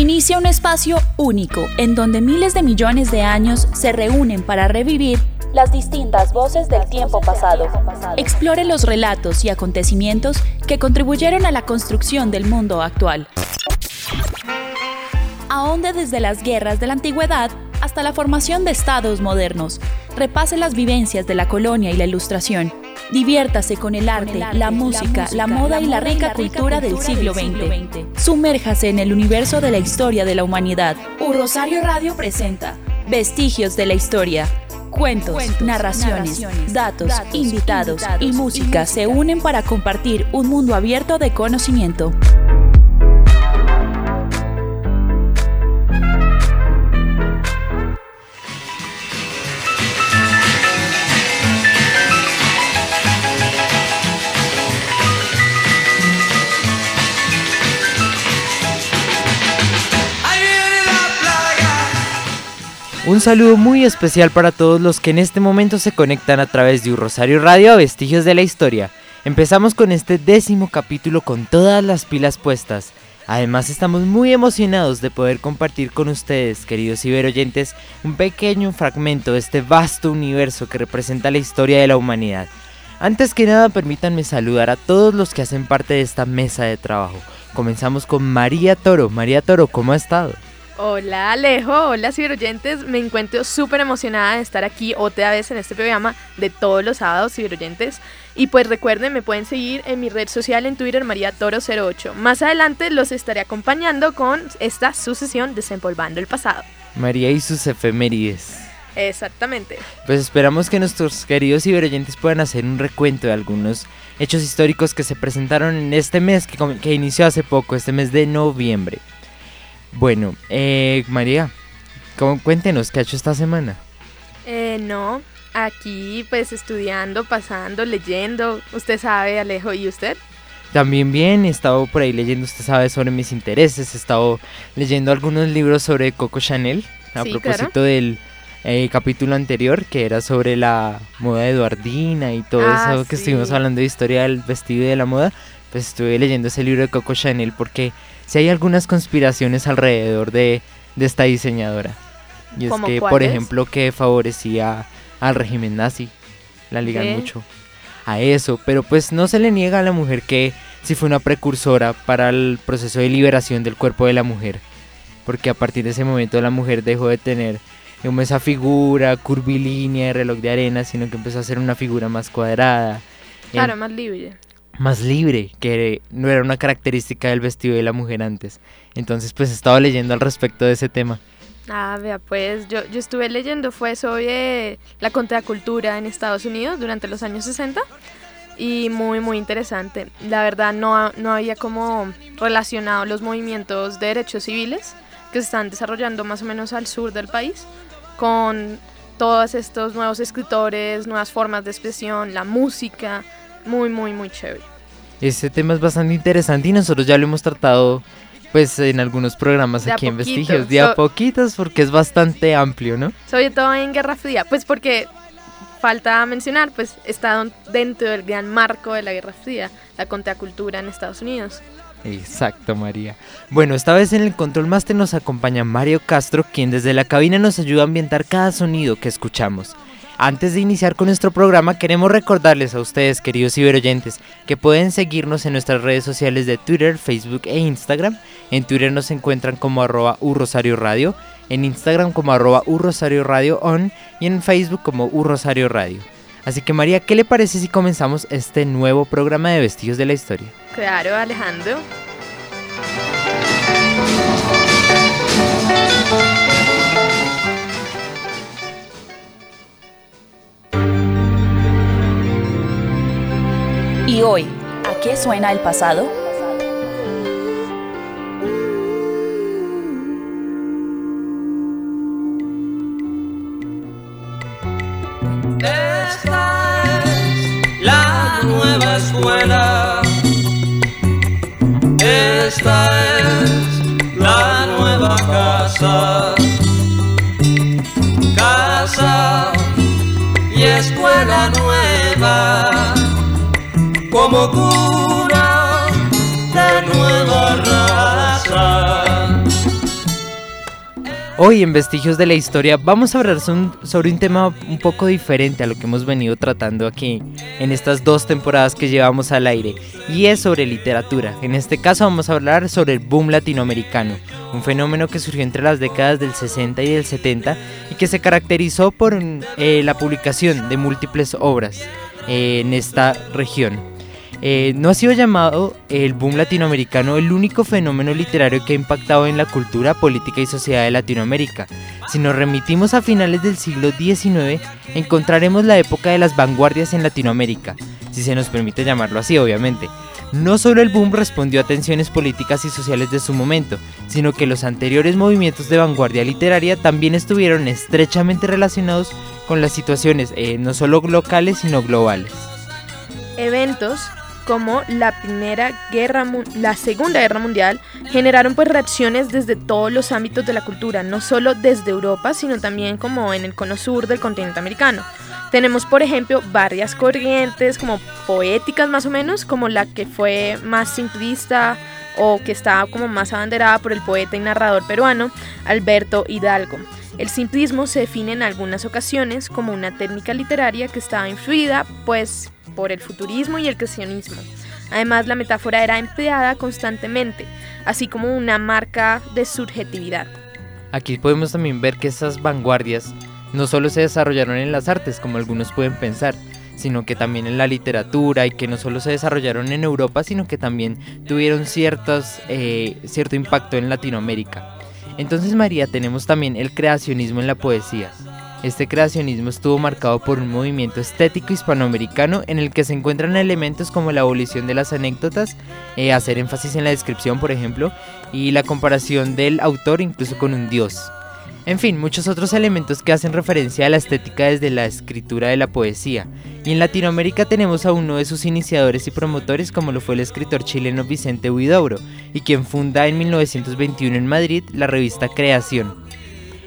Inicia un espacio único en donde miles de millones de años se reúnen para revivir las distintas voces del tiempo pasado. Explore los relatos y acontecimientos que contribuyeron a la construcción del mundo actual. Ahonde desde las guerras de la antigüedad hasta la formación de estados modernos. Repase las vivencias de la colonia y la ilustración. Diviértase con el arte, la, música, la, moda y la rica cultura del siglo XX. Sumérjase en el universo de la historia de la humanidad. U Rosario Radio presenta Vestigios de la Historia. Cuentos, narraciones, datos, invitados y música se unen para compartir un mundo abierto de conocimiento. Un saludo muy especial para todos los que en este momento se conectan a través de un Rosario Radio a Vestigios de la Historia. Empezamos con este décimo capítulo con todas las pilas puestas. Además estamos muy emocionados de poder compartir con ustedes, queridos ciberoyentes, un pequeño fragmento de este vasto universo que representa la historia de la humanidad. Antes que nada, permítanme saludar a todos los que hacen parte de esta mesa de trabajo. Comenzamos con María Toro. María Toro, ¿cómo ha estado? Hola Alejo, hola ciberoyentes, me encuentro súper emocionada de estar aquí otra vez en este programa de todos los sábados ciberoyentes y pues recuerden me pueden seguir en mi red social en Twitter María Toro 08. Más adelante los estaré acompañando con esta sucesión Desempolvando el pasado. María y sus efemérides. Exactamente. Pues esperamos que nuestros queridos ciberoyentes puedan hacer un recuento de algunos hechos históricos que se presentaron en este mes que, que inició hace poco, este mes de noviembre. Bueno, eh, María, ¿cómo, cuéntenos qué ha hecho esta semana. Eh, no, aquí pues estudiando, pasando, leyendo. Usted sabe, Alejo, ¿y usted? También bien, he estado por ahí leyendo, usted sabe, sobre mis intereses. He estado leyendo algunos libros sobre Coco Chanel, a propósito del eh, capítulo anterior, que era sobre la moda eduardina y todo ah, eso que estuvimos hablando de historia del vestido y de la moda. Pues estuve leyendo ese libro de Coco Chanel porque si hay algunas conspiraciones alrededor de, esta diseñadora. Y es que, por ejemplo, que favorecía al régimen nazi. La ligan mucho a eso. Pero pues no se le niega a la mujer que sí fue una precursora para el proceso de liberación del cuerpo de la mujer. Porque a partir de ese momento la mujer dejó de tener esa figura curvilínea de reloj de arena, sino que empezó a ser una figura más cuadrada. Claro, más libre más libre, que no era una característica del vestido de la mujer antes. Entonces, pues he estado leyendo al respecto de ese tema. Ah, vea, pues yo, yo estuve leyendo, fue sobre la contracultura en Estados Unidos durante los años 60 y muy, muy interesante. La verdad, no, no había como relacionado los movimientos de derechos civiles que se están desarrollando más o menos al sur del país con todos estos nuevos escritores, nuevas formas de expresión, la música, muy, muy, muy chévere. Este tema es bastante interesante y nosotros ya lo hemos tratado pues en algunos programas aquí en Vestigios, de a poquitos porque es bastante amplio, ¿no? Sobre todo en Guerra Fría, pues porque falta mencionar, pues está dentro del gran marco de la Guerra Fría, la contracultura en Estados Unidos. Exacto, María. Bueno, esta vez en el Control Master nos acompaña Mario Castro, quien desde la cabina nos ayuda a ambientar cada sonido que escuchamos. Antes de iniciar con nuestro programa, queremos recordarles a ustedes, queridos ciberoyentes, que pueden seguirnos en nuestras redes sociales de Twitter, Facebook e Instagram. En Twitter nos encuentran como arroba urrosario radio, en Instagram como arroba urrosario radio on y en Facebook como urrosario radio. Así que María, ¿qué le parece si comenzamos este nuevo programa de Vestigios de la Historia? Claro, Alejandro. ¿Y hoy, a qué suena el pasado? Esta es la nueva escuela. Esta es la nueva casa. Casa y escuela nueva como de nueva raza. Hoy en Vestigios de la Historia vamos a hablar sobre un tema un poco diferente a lo que hemos venido tratando aquí en estas dos temporadas que llevamos al aire y es sobre literatura. En este caso vamos a hablar sobre el boom latinoamericano, un fenómeno que surgió entre las décadas del 60 y del 70 y que se caracterizó por eh, la publicación de múltiples obras eh, en esta región. Eh, no ha sido llamado el boom latinoamericano el único fenómeno literario que ha impactado en la cultura, política y sociedad de Latinoamérica. Si nos remitimos a finales del siglo XIX, encontraremos la época de las vanguardias en Latinoamérica, si se nos permite llamarlo así, obviamente. No solo el boom respondió a tensiones políticas y sociales de su momento, sino que los anteriores movimientos de vanguardia literaria también estuvieron estrechamente relacionados con las situaciones eh, no solo locales, sino globales. Eventos como la primera guerra, la segunda guerra mundial, generaron pues reacciones desde todos los ámbitos de la cultura, no solo desde Europa, sino también como en el cono sur del continente americano. Tenemos, por ejemplo, varias corrientes como poéticas más o menos, como la que fue más simplista o que estaba como más abanderada por el poeta y narrador peruano Alberto Hidalgo. El simplismo se define en algunas ocasiones como una técnica literaria que estaba influida pues por el futurismo y el creacionismo. Además, la metáfora era empleada constantemente, así como una marca de subjetividad. Aquí podemos también ver que esas vanguardias no solo se desarrollaron en las artes, como algunos pueden pensar, sino que también en la literatura y que no solo se desarrollaron en Europa, sino que también tuvieron ciertos, eh, cierto impacto en Latinoamérica. Entonces María tenemos también el creacionismo en la poesía. Este creacionismo estuvo marcado por un movimiento estético hispanoamericano en el que se encuentran elementos como la abolición de las anécdotas, eh, hacer énfasis en la descripción, por ejemplo, y la comparación del autor incluso con un dios. En fin, muchos otros elementos que hacen referencia a la estética desde la escritura de la poesía. Y en Latinoamérica tenemos a uno de sus iniciadores y promotores como lo fue el escritor chileno Vicente Huidobro, y quien funda en 1921 en Madrid la revista Creación.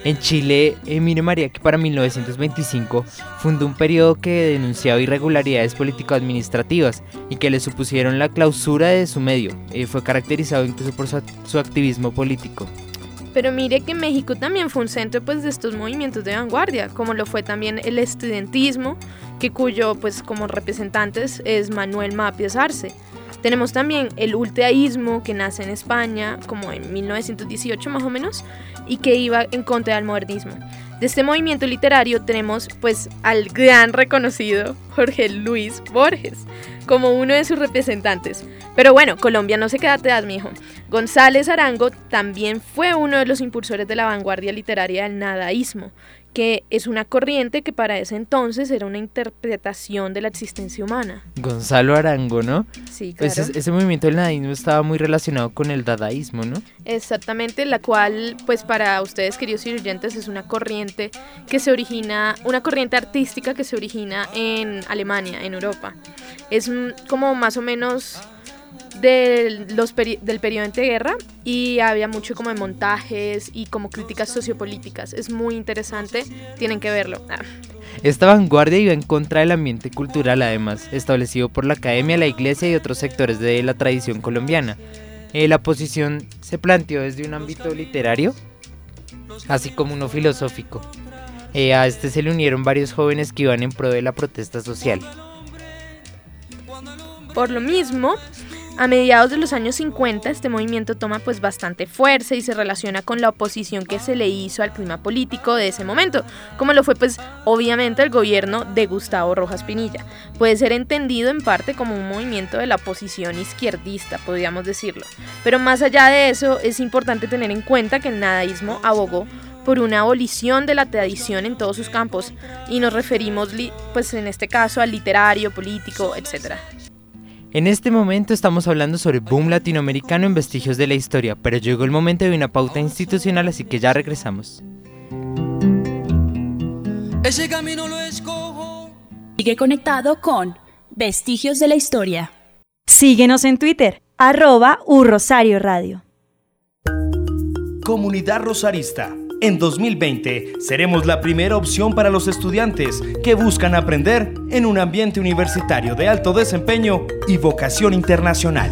En Chile, Emilio María, que para 1925 fundó un periodo que denunciaba irregularidades político-administrativas y que le supusieron la clausura de su medio. Eh, fue caracterizado incluso por su, activismo político. Pero mire que México también fue un centro pues, de estos movimientos de vanguardia, como lo fue también el estudiantismo, que cuyo pues como representantes es Manuel Mapias Arce. Tenemos también el ultraísmo que nace en España como en 1918 más o menos y que iba en contra del modernismo. De este movimiento literario tenemos pues al gran reconocido Jorge Luis Borges como uno de sus representantes. Pero bueno, Colombia no se queda atrás, mijo. González Arango también fue uno de los impulsores de la vanguardia literaria del nadaísmo, que es una corriente que para ese entonces era una interpretación de la existencia humana. Gonzalo Arango, ¿no? Sí, pues claro. ese movimiento del nadaísmo estaba muy relacionado con el dadaísmo, ¿no? Exactamente, la cual, pues para ustedes, queridos oyentes, es una corriente que se origina, una corriente artística que se origina en Alemania, en Europa. Es como más o menos del, los del periodo guerra y había mucho como de montajes y como críticas sociopolíticas. Es muy interesante, tienen que verlo. Ah. Esta vanguardia iba en contra del ambiente cultural, además, establecido por la academia, la iglesia y otros sectores de la tradición colombiana. Eh, la posición se planteó desde un ámbito literario, así como uno filosófico. Eh, a este se le unieron varios jóvenes que iban en pro de la protesta social. Por lo mismo, a mediados de los años 50 este movimiento toma pues bastante fuerza y se relaciona con la oposición que se le hizo al clima político de ese momento, como lo fue pues obviamente el gobierno de Gustavo Rojas Pinilla. Puede ser entendido en parte como un movimiento de la oposición izquierdista, podríamos decirlo. Pero más allá de eso, es importante tener en cuenta que el nadaísmo abogó por una abolición de la tradición en todos sus campos y nos referimos pues en este caso al literario, político, etc. En este momento estamos hablando sobre boom latinoamericano en vestigios de la historia, pero llegó el momento de una pauta institucional, así que ya regresamos. Ese camino lo escojo. Sigue conectado con Vestigios de la Historia. Síguenos en Twitter, arroba Rosario Radio. Comunidad Rosarista en 2020 seremos la primera opción para los estudiantes que buscan aprender en un ambiente universitario de alto desempeño y vocación internacional.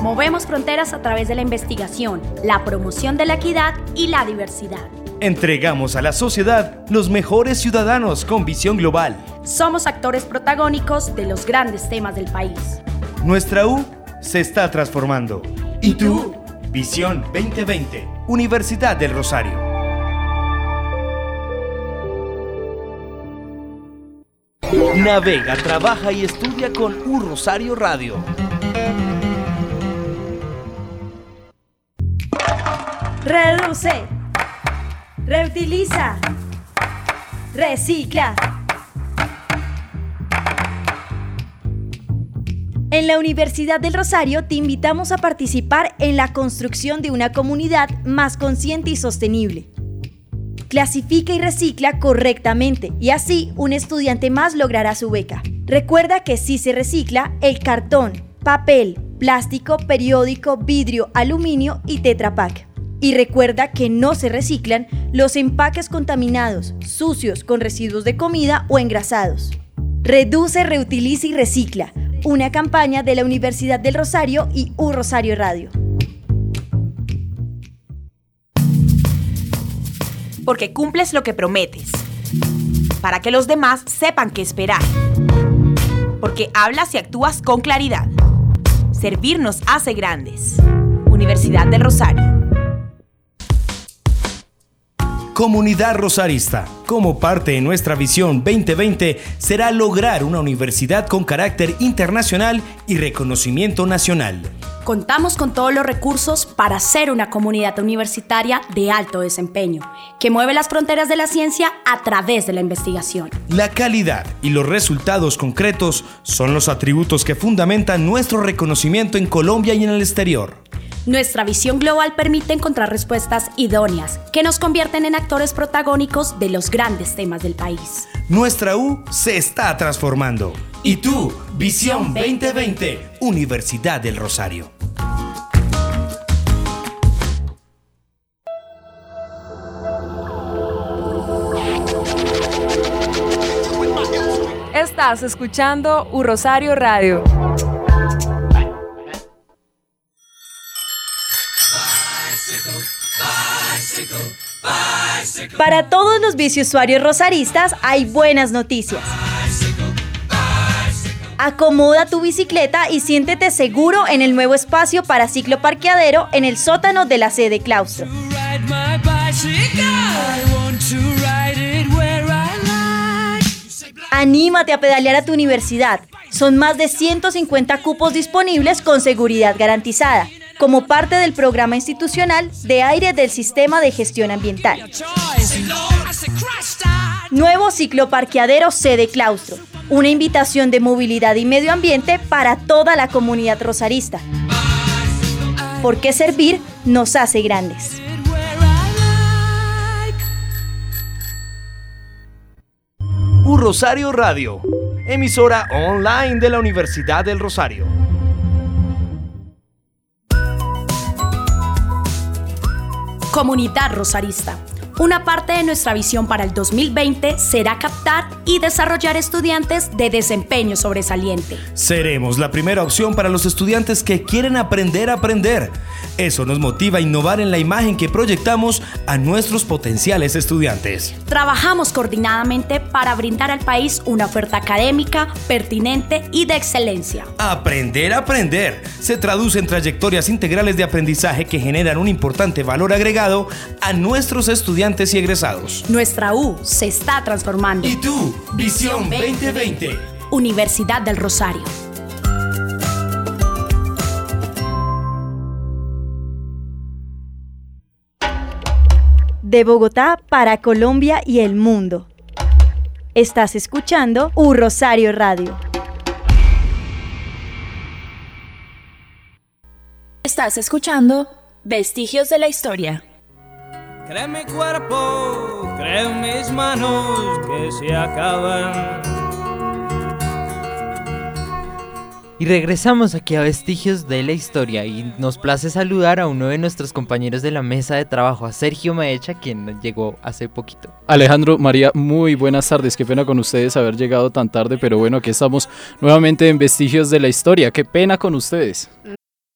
Movemos fronteras a través de la investigación, la promoción de la equidad y la diversidad. Entregamos a la sociedad los mejores ciudadanos con visión global. Somos actores protagónicos de los grandes temas del país. Nuestra U se está transformando. ¿Y tú? Visión 2020, Universidad del Rosario. Navega, trabaja y estudia con U Rosario Radio. Reduce, reutiliza, recicla. En la Universidad del Rosario te invitamos a participar en la construcción de una comunidad más consciente y sostenible. Clasifica y recicla correctamente y así un estudiante más logrará su beca. Recuerda que si se recicla el cartón, papel, plástico, periódico, vidrio, aluminio y tetrapack. Y recuerda que no se reciclan los empaques contaminados, sucios, con residuos de comida o engrasados. Reduce, reutiliza y recicla una campaña de la Universidad del Rosario y U Rosario Radio. Porque cumples lo que prometes. Para que los demás sepan qué esperar. Porque hablas y actúas con claridad. Servir nos hace grandes. Universidad del Rosario. Comunidad Rosarista, como parte de nuestra visión 2020, será lograr una universidad con carácter internacional y reconocimiento nacional. Contamos con todos los recursos para ser una comunidad universitaria de alto desempeño, que mueve las fronteras de la ciencia a través de la investigación. La calidad y los resultados concretos son los atributos que fundamentan nuestro reconocimiento en Colombia y en el exterior. Nuestra visión global permite encontrar respuestas idóneas que nos convierten en actores protagónicos de los grandes temas del país. Nuestra U se está transformando. ¿Y tú? Visión 2020, Universidad del Rosario. Estás escuchando U Rosario Radio. Para todos los biciusuarios rosaristas hay buenas noticias. Acomoda tu bicicleta y siéntete seguro en el nuevo espacio para ciclo parqueadero en el sótano de la sede claustro. Anímate a pedalear a tu universidad. Son más de 150 cupos disponibles con seguridad garantizada como parte del programa institucional de aire del Sistema de Gestión Ambiental. Nuevo ciclo parqueadero sede claustro, una invitación de movilidad y medio ambiente para toda la comunidad rosarista. Porque servir nos hace grandes. Un Rosario Radio, emisora online de la Universidad del Rosario. Comunidad Rosarista, Una parte de nuestra visión para el 2020 será captar y desarrollar estudiantes de desempeño sobresaliente. Seremos la primera opción para los estudiantes que quieren aprender a aprender. Eso nos motiva a innovar en la imagen que proyectamos a nuestros potenciales estudiantes. Trabajamos coordinadamente para brindar al país una oferta académica, pertinente y de excelencia. Aprender a aprender se traduce en trayectorias integrales de aprendizaje que generan un importante valor agregado a nuestros estudiantes y egresados. Nuestra U se está transformando. ¿Y tú? Visión 2020. Universidad del Rosario. De Bogotá para Colombia y el mundo. Estás escuchando U Rosario Radio. Estás escuchando Vestigios de la Historia. Cree mi cuerpo, cree mis manos que se acaban. Y regresamos aquí a Vestigios de la Historia y nos place saludar a uno de nuestros compañeros de la mesa de trabajo, a Sergio Maecha, quien llegó hace poquito. Alejandro, María, muy buenas tardes. Qué pena con ustedes haber llegado tan tarde, pero bueno, aquí estamos nuevamente en Vestigios de la Historia. Qué pena con ustedes.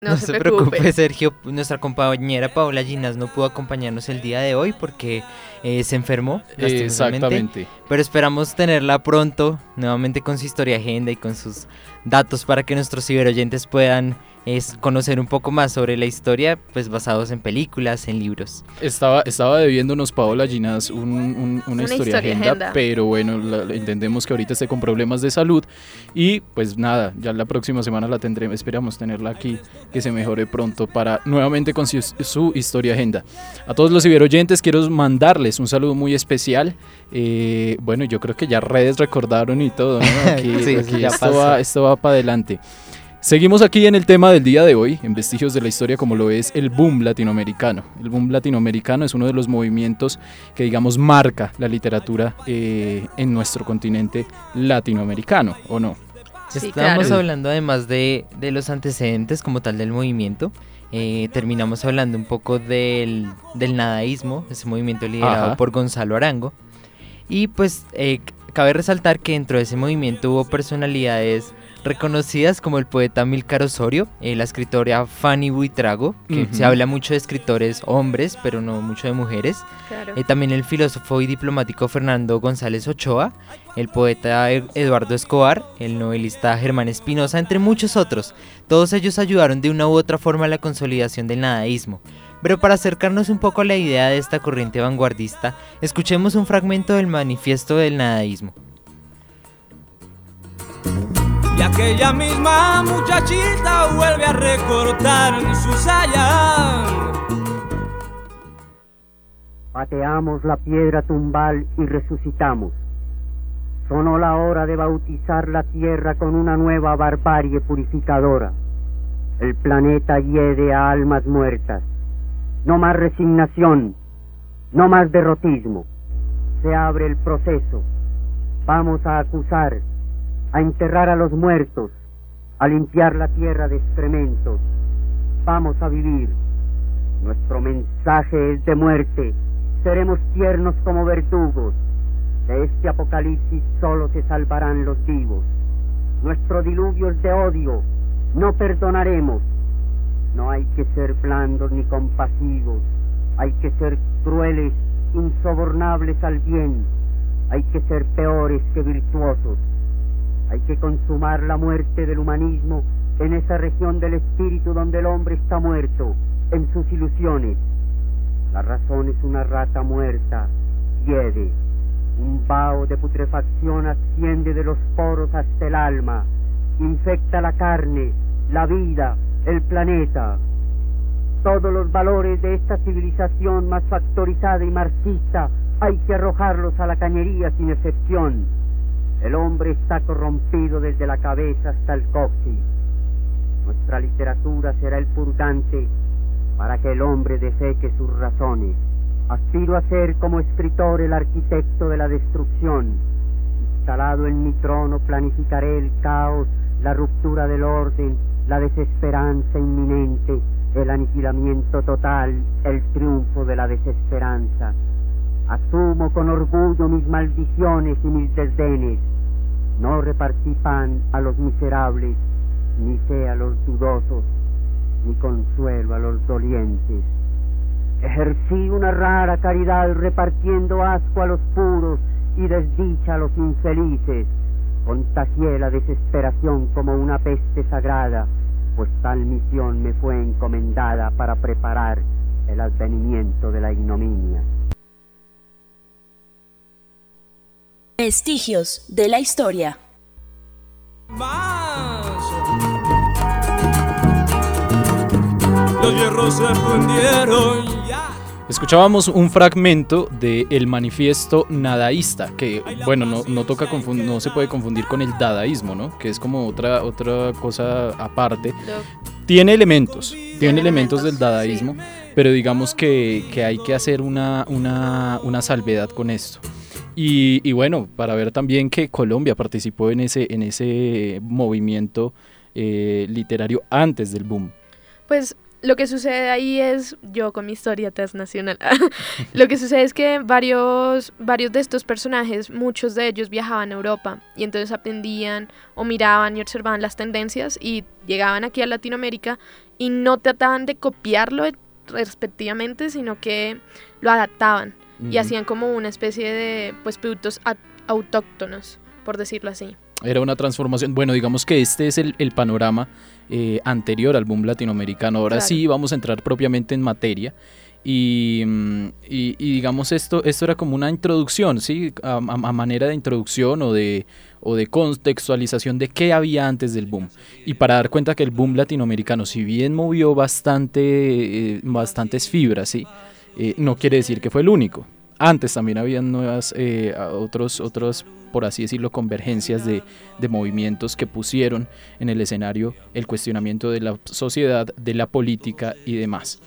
No, se, preocupe. Sergio. Nuestra compañera Paola Ginas no pudo acompañarnos el día de hoy porque eh, se enfermó. Exactamente. Pero esperamos tenerla pronto, nuevamente con su historia agenda y con sus datos para que nuestros ciberoyentes puedan es conocer un poco más sobre la historia, pues basados en películas, en libros. Estaba, estaba debiéndonos Paola Ginás una, historia, agenda, pero bueno, entendemos que ahorita esté con problemas de salud y pues nada, ya la próxima semana la tendremos, esperamos tenerla aquí, que se mejore pronto para nuevamente con su, historia agenda. A todos los ciberoyentes quiero mandarles un saludo muy especial. Eh, bueno, yo creo que ya redes recordaron y todo, Aquí, esto, va, esto va para adelante. Seguimos aquí en el tema del día de hoy, en Vestigios de la Historia, como lo es el boom latinoamericano. El boom latinoamericano es uno de los movimientos que, digamos, marca la literatura eh, en nuestro continente latinoamericano, ¿o no? Estábamos hablando además de, los antecedentes como tal del movimiento. Eh, terminamos hablando un poco del, nadaísmo, ese movimiento liderado por Gonzalo Arango. Y pues eh, cabe resaltar que dentro de ese movimiento hubo personalidades reconocidas como el poeta Milcar Osorio, eh, la escritora Fanny Buitrago, que se habla mucho de escritores hombres, pero no mucho de mujeres. Eh, también el filósofo y diplomático Fernando González Ochoa, el poeta Eduardo Escobar, el novelista Germán Espinosa, entre muchos otros. Todos ellos ayudaron de una u otra forma a la consolidación del nadaísmo. Pero para acercarnos un poco a la idea de esta corriente vanguardista, escuchemos un fragmento del manifiesto del nadaísmo. Aquella misma muchachita vuelve a recortar su saya. Pateamos la piedra tumbal y resucitamos. Sonó la hora de bautizar la tierra con una nueva barbarie purificadora. El planeta hiede a almas muertas. No más resignación, no más derrotismo. Se abre el proceso. Vamos a acusar a enterrar a los muertos, a limpiar la tierra de excrementos. Vamos a vivir. Nuestro mensaje es de muerte. Seremos tiernos como verdugos. De este apocalipsis solo se salvarán los vivos. Nuestro diluvio es de odio. No perdonaremos. No hay que ser blandos ni compasivos. Hay que ser crueles insobornables al bien, hay que ser peores que virtuosos. Hay que consumar la muerte del humanismo en esa región del espíritu donde el hombre está muerto, en sus ilusiones. La razón es una rata muerta, hiede. Un vaho de putrefacción asciende de los poros hasta el alma, infecta la carne, la vida, el planeta. Todos los valores de esta civilización más factorizada y marxista hay que arrojarlos a la cañería sin excepción. El hombre está corrompido desde la cabeza hasta el coxis. Nuestra literatura será el purgante para que el hombre defeque sus razones. Aspiro a ser como escritor el arquitecto de la destrucción. Instalado en mi trono planificaré el caos, la ruptura del orden, la desesperanza inminente, el aniquilamiento total, el triunfo de la desesperanza. Asumo con orgullo mis maldiciones y mis desdenes. No repartí pan a los miserables, ni fe a los dudosos, ni consuelo a los dolientes. Ejercí una rara caridad repartiendo asco a los puros y desdicha a los infelices. Contagié la desesperación como una peste sagrada, pues tal misión me fue encomendada para preparar el advenimiento de la ignominia. Vestigios de la historia. Los hierros se fundieron Escuchábamos un fragmento del el manifiesto nadaísta, que bueno, no, no, toca no se puede confundir con el dadaísmo, ¿no? Que es como otra, otra cosa aparte. Tiene elementos, tiene elementos del dadaísmo, pero digamos que, que hay que hacer una, una, una salvedad con esto. Y, bueno, para ver también que Colombia participó en ese, en ese movimiento eh, literario antes del boom. Pues lo que sucede ahí es, yo con mi historia transnacional, lo que sucede es que varios, varios de estos personajes, muchos de ellos viajaban a Europa y entonces aprendían o miraban y observaban las tendencias y llegaban aquí a Latinoamérica y no trataban de copiarlo respectivamente, sino que lo adaptaban y hacían como una especie de pues productos autóctonos, por decirlo así. Era una transformación. Bueno, digamos que este es el, panorama eh, anterior al boom latinoamericano. Ahora sí vamos a entrar propiamente en materia. Mm, y, digamos esto, esto era como una introducción, ¿sí? A, manera de introducción o de, o de contextualización de qué había antes del boom. Y para dar cuenta que el boom latinoamericano, si bien movió bastante, eh, bastantes fibras, ¿sí? Eh, no quiere decir que fue el único. Antes también habían nuevas, eh, otros, otros, por así decirlo, convergencias de, movimientos que pusieron en el escenario el cuestionamiento de la sociedad, de la política y demás.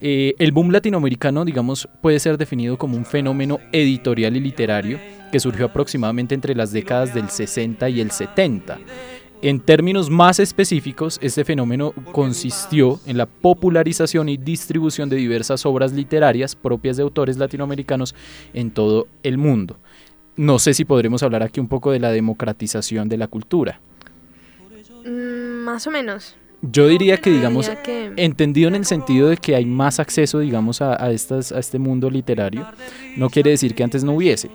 Eh, el boom latinoamericano, digamos, puede ser definido como un fenómeno editorial y literario que surgió aproximadamente entre las décadas del 60 y el 70 en términos más específicos, este fenómeno consistió en la popularización y distribución de diversas obras literarias propias de autores latinoamericanos en todo el mundo. No sé si podremos hablar aquí un poco de la democratización de la cultura. Mm, más o menos. Yo diría que, digamos, entendido en el sentido de que hay más acceso, digamos, a, a, estas, a este mundo literario, no quiere decir que antes no hubiese.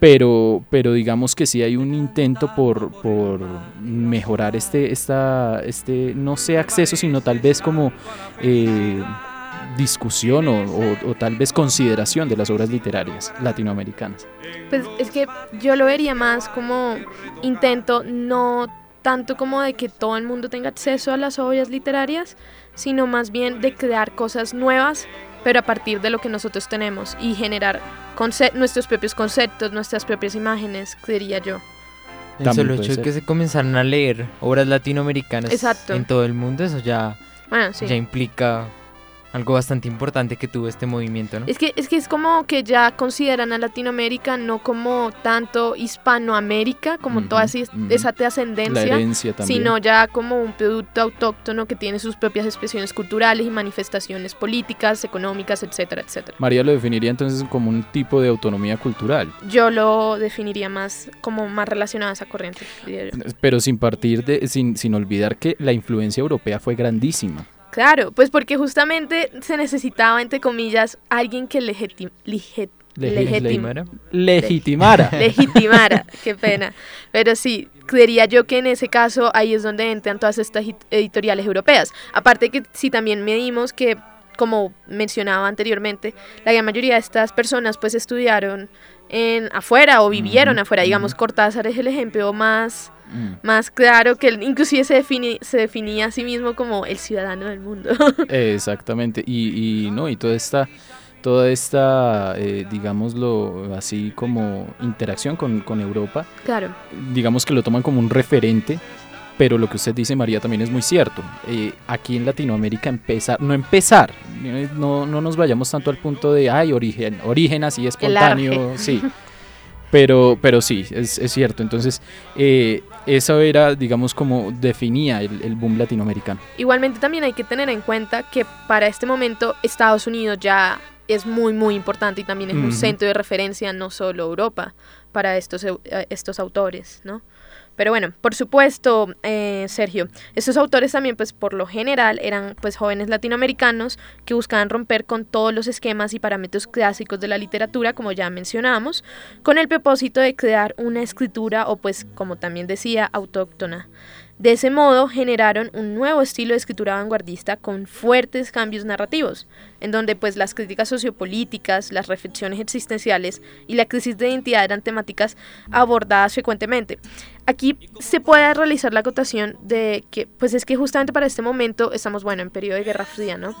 Pero, pero digamos que sí hay un intento por, por mejorar este, esta, este, no sé acceso, sino tal vez como eh, discusión o, tal vez consideración de las obras literarias latinoamericanas. Pues es que yo lo vería más como intento, no tanto como de que todo el mundo tenga acceso a las obras literarias, sino más bien de crear cosas nuevas pero a partir de lo que nosotros tenemos y generar nuestros propios conceptos, nuestras propias imágenes, diría yo. El solo hecho de que se comenzaran a leer obras latinoamericanas en todo el mundo, eso ya, ya implica algo bastante importante que tuvo este movimiento, ¿no? Es que, es que es como que ya consideran a Latinoamérica no como tanto Hispanoamérica, como toda esa trascendencia, sino ya como un producto autóctono que tiene sus propias expresiones culturales y manifestaciones políticas, económicas, etcétera, etcétera. María lo definiría entonces como un tipo de autonomía cultural. Yo lo definiría más como más relacionado a esa corriente, Pero sin partir de, sin, sin olvidar que la influencia europea fue grandísima. Claro, pues porque justamente se necesitaba, entre comillas, alguien que legitim, legitimara. Legitimara. Legitimara, qué pena. Pero sí, creería yo que en ese caso ahí es donde entran todas estas editoriales europeas. Aparte que si también medimos que, como mencionaba anteriormente, la gran mayoría de estas personas pues estudiaron en afuera o vivieron afuera. Digamos, Cortázar es el ejemplo más Mm. más claro que él inclusive se, se definía a sí mismo como el ciudadano del mundo. Exactamente, y, no, y toda esta, toda esta eh, digámoslo así como interacción con, con Europa, claro. digamos que lo toman como un referente pero lo que usted dice, María, también es muy cierto. Eh, aquí en Latinoamérica empezar, no empezar, no, no nos vayamos tanto al punto de, ay, origen, origen así espontáneo, sí. Pero, pero sí, es, es cierto. Entonces, eh, eso era, digamos, como definía el, boom latinoamericano. Igualmente también hay que tener en cuenta que para este momento Estados Unidos ya es muy, muy importante y también es un centro de referencia, no solo Europa, para estos, eh, estos autores, ¿no? Pero bueno, por supuesto, eh, Sergio, estos autores también, pues por lo general, eran pues jóvenes latinoamericanos que buscaban romper con todos los esquemas y parámetros clásicos de la literatura, como ya mencionábamos, con el propósito de crear una escritura o pues, como también decía, autóctona. De ese modo generaron un nuevo estilo de escritura vanguardista con fuertes cambios narrativos, en donde pues las críticas sociopolíticas, las reflexiones existenciales y la crisis de identidad eran temáticas abordadas frecuentemente. Aquí se puede realizar la acotación de que pues es que justamente para este momento estamos bueno en periodo de Guerra Fría, ¿no?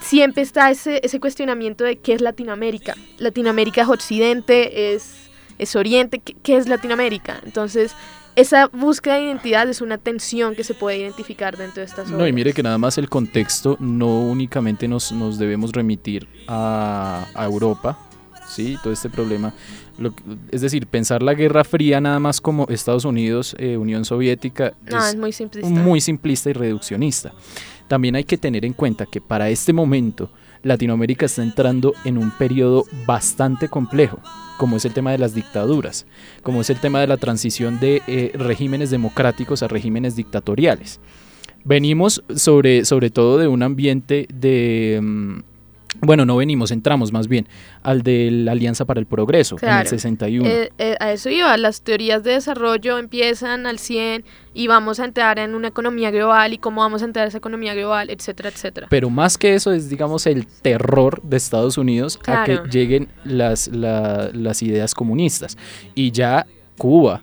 Siempre está ese, ese cuestionamiento de qué es Latinoamérica. Latinoamérica es Occidente, es, es Oriente, ¿qué, ¿qué es Latinoamérica? Entonces esa búsqueda de identidad es una tensión que se puede identificar dentro de estas obras. No, y mire que nada más el contexto no únicamente nos, nos debemos remitir a, Europa, ¿sí? Todo este problema. es decir, pensar la Guerra Fría nada más como Estados Unidos, eh, Unión Soviética, es, muy simplista. muy simplista y reduccionista. También hay que tener en cuenta que para este momento Latinoamérica está entrando en un periodo bastante complejo como es el tema de las dictaduras, como es el tema de la transición de eh, regímenes democráticos a regímenes dictatoriales. Venimos sobre, sobre todo de un ambiente de... Mm, bueno, no venimos, entramos más bien al de la Alianza para el Progreso en el 61. Eh, eh, a eso iba, las teorías de desarrollo empiezan al 100 y vamos a entrar en una economía global y cómo vamos a entrar a esa economía global, etcétera, etcétera. Pero más que eso es, digamos, el terror de Estados Unidos a que lleguen las, las ideas comunistas. Y ya Cuba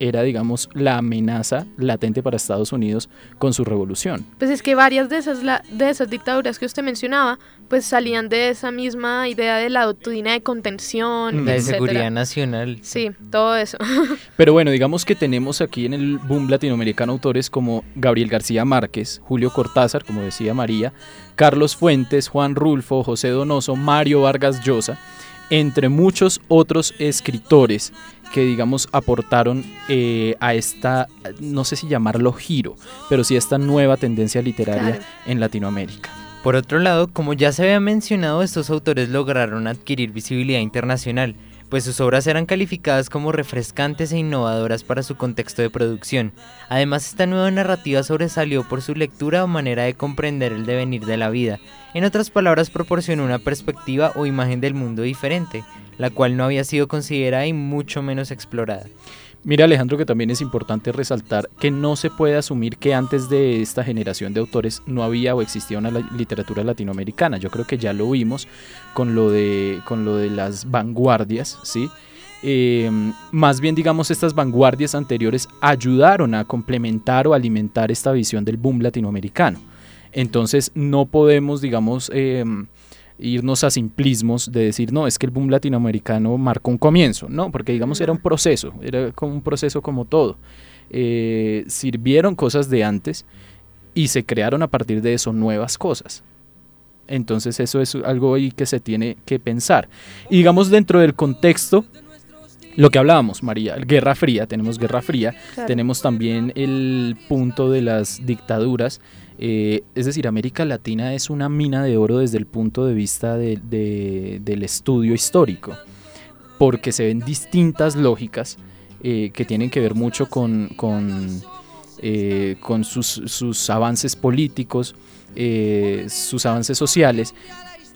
era, digamos, la amenaza latente para Estados Unidos con su revolución. Pues es que varias de esas, de esas dictaduras que usted mencionaba, pues salían de esa misma idea de la doctrina de contención. De seguridad nacional. Sí, todo eso. Pero bueno, digamos que tenemos aquí en el boom latinoamericano autores como Gabriel García Márquez, Julio Cortázar, como decía María, Carlos Fuentes, Juan Rulfo, José Donoso, Mario Vargas Llosa, entre muchos otros escritores que digamos aportaron eh, a esta, no sé si llamarlo giro, pero sí a esta nueva tendencia literaria en Latinoamérica. Por otro lado, como ya se había mencionado, estos autores lograron adquirir visibilidad internacional, pues sus obras eran calificadas como refrescantes e innovadoras para su contexto de producción. Además, esta nueva narrativa sobresalió por su lectura o manera de comprender el devenir de la vida. En otras palabras, proporcionó una perspectiva o imagen del mundo diferente, la cual no había sido considerada y mucho menos explorada. Mira Alejandro que también es importante resaltar que no se puede asumir que antes de esta generación de autores no había o existía una literatura latinoamericana. Yo creo que ya lo vimos con lo de, con lo de las vanguardias, ¿sí? Em, más bien digamos estas vanguardias anteriores ayudaron a complementar o alimentar esta visión del boom latinoamericano. Entonces no podemos digamos... Em, irnos a simplismos de decir, no, es que el boom latinoamericano marcó un comienzo, no, porque digamos era un proceso, era como un proceso como todo. Eh, sirvieron cosas de antes y se crearon a partir de eso nuevas cosas. Entonces eso es algo ahí que se tiene que pensar. Y digamos dentro del contexto, lo que hablábamos, María, Guerra Fría, tenemos Guerra Fría, tenemos también el punto de las dictaduras eh, es decir, América Latina es una mina de oro desde el punto de vista del estudio histórico, porque se ven distintas lógicas eh, que tienen que ver mucho con, eh, con sus, sus, avances políticos, eh, sus avances sociales.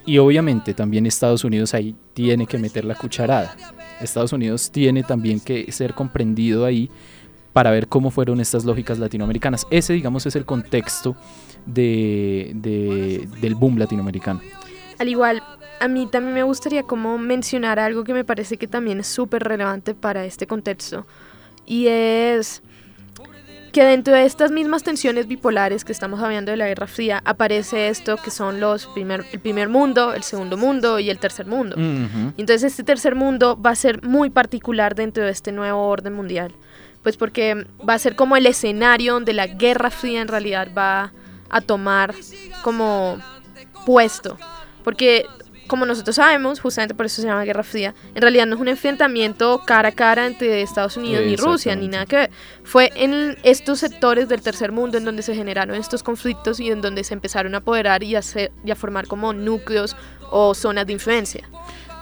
Y obviamente también Estados Unidos ahí tiene que meter la cucharada. Estados Unidos tiene también que ser comprendido ahí para ver cómo fueron estas lógicas latinoamericanas. Ese, digamos, es el contexto de, del boom latinoamericano. Al igual, a mí también me gustaría como mencionar algo que me parece que también es súper relevante para este contexto. Y es que dentro de estas mismas tensiones bipolares que estamos hablando de la Guerra Fría, aparece esto que son los primer, el primer mundo, el segundo mundo y el tercer mundo. Entonces este tercer mundo va a ser muy particular dentro de este nuevo orden mundial, pues porque va a ser como el escenario donde la Guerra Fría en realidad va a tomar como puesto. Porque como nosotros sabemos, justamente por eso se llama Guerra Fría, en realidad no es un enfrentamiento cara a cara entre Estados Unidos ni Rusia, ni nada que ver. Fue en estos sectores del tercer mundo en donde se generaron estos conflictos y en donde se empezaron a apoderar y a, y a formar como núcleos o zonas de influencia.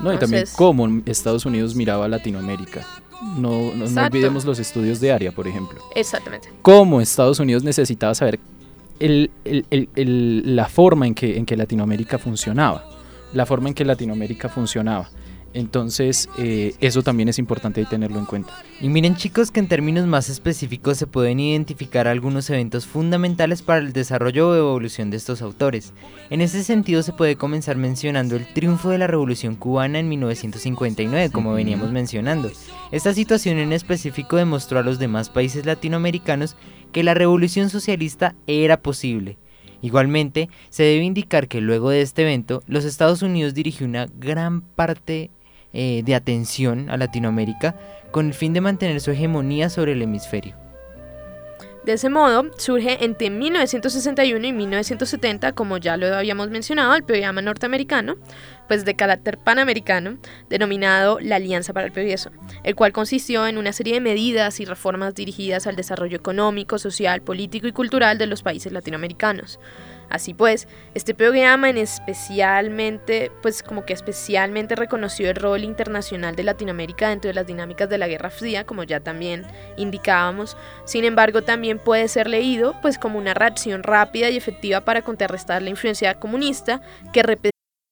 No, y también cómo Estados Unidos miraba a Latinoamérica. No, no, olvidemos los estudios de área, por ejemplo. Exactamente. Cómo Estados Unidos necesitaba saber el, el, el, la forma en que, en que Latinoamérica funcionaba la forma en que Latinoamérica funcionaba. Entonces, eh, eso también es importante tenerlo en cuenta. Y miren chicos que en términos más específicos se pueden identificar algunos eventos fundamentales para el desarrollo o evolución de estos autores. En ese sentido se puede comenzar mencionando el triunfo de la Revolución Cubana en 1959, como veníamos mencionando. Esta situación en específico demostró a los demás países latinoamericanos que la revolución socialista era posible Igualmente, se debe indicar que luego de este evento, los Estados Unidos dirigió una gran parte eh, de atención a Latinoamérica con el fin de mantener su hegemonía sobre el hemisferio. De ese modo, surge entre 1961 y 1970, como ya lo habíamos mencionado, el programa norteamericano, pues de carácter panamericano, denominado la Alianza para el Progreso, el cual consistió en una serie de medidas y reformas dirigidas al desarrollo económico, social, político y cultural de los países latinoamericanos. Así pues, este programa en especialmente, pues como que especialmente reconoció el rol internacional de Latinoamérica dentro de las dinámicas de la Guerra Fría, como ya también indicábamos. Sin embargo, también puede ser leído pues como una reacción rápida y efectiva para contrarrestar la influencia comunista que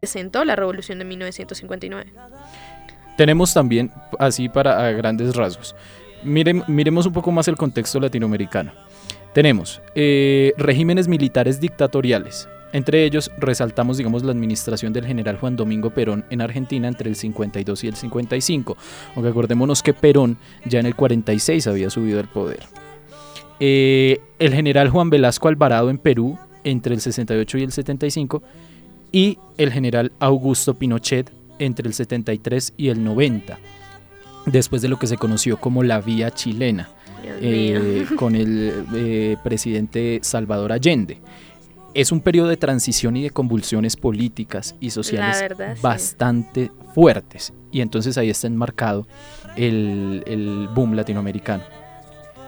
presentó la revolución de 1959. Tenemos también, así para grandes rasgos, miremos un poco más el contexto latinoamericano. Tenemos eh, regímenes militares dictatoriales. Entre ellos resaltamos, digamos, la administración del general Juan Domingo Perón en Argentina entre el 52 y el 55, aunque acordémonos que Perón ya en el 46 había subido al poder. Eh, el general Juan Velasco Alvarado en Perú entre el 68 y el 75 y el general Augusto Pinochet entre el 73 y el 90, después de lo que se conoció como la vía chilena, eh, con el eh, presidente Salvador Allende. Es un periodo de transición y de convulsiones políticas y sociales bastante fuertes. Y entonces ahí está enmarcado el, el boom latinoamericano.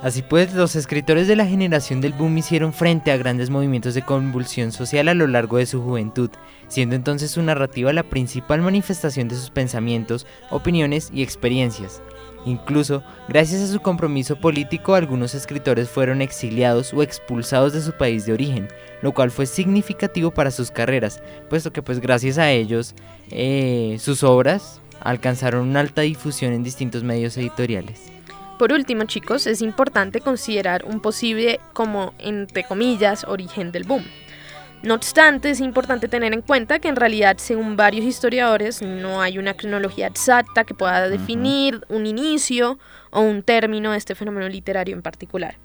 Así pues, los escritores de la generación del boom hicieron frente a grandes movimientos de convulsión social a lo largo de su juventud, siendo entonces su narrativa la principal manifestación de sus pensamientos, opiniones y experiencias. Incluso, gracias a su compromiso político, algunos escritores fueron exiliados o expulsados de su país de origen, lo cual fue significativo para sus carreras, puesto que pues gracias a ellos eh, sus obras alcanzaron una alta difusión en distintos medios editoriales. Por último, chicos, es importante considerar un posible, como entre comillas, origen del boom. No obstante, es importante tener en cuenta que en realidad, según varios historiadores, no hay una cronología exacta que pueda definir un inicio o un término de este fenómeno literario en particular.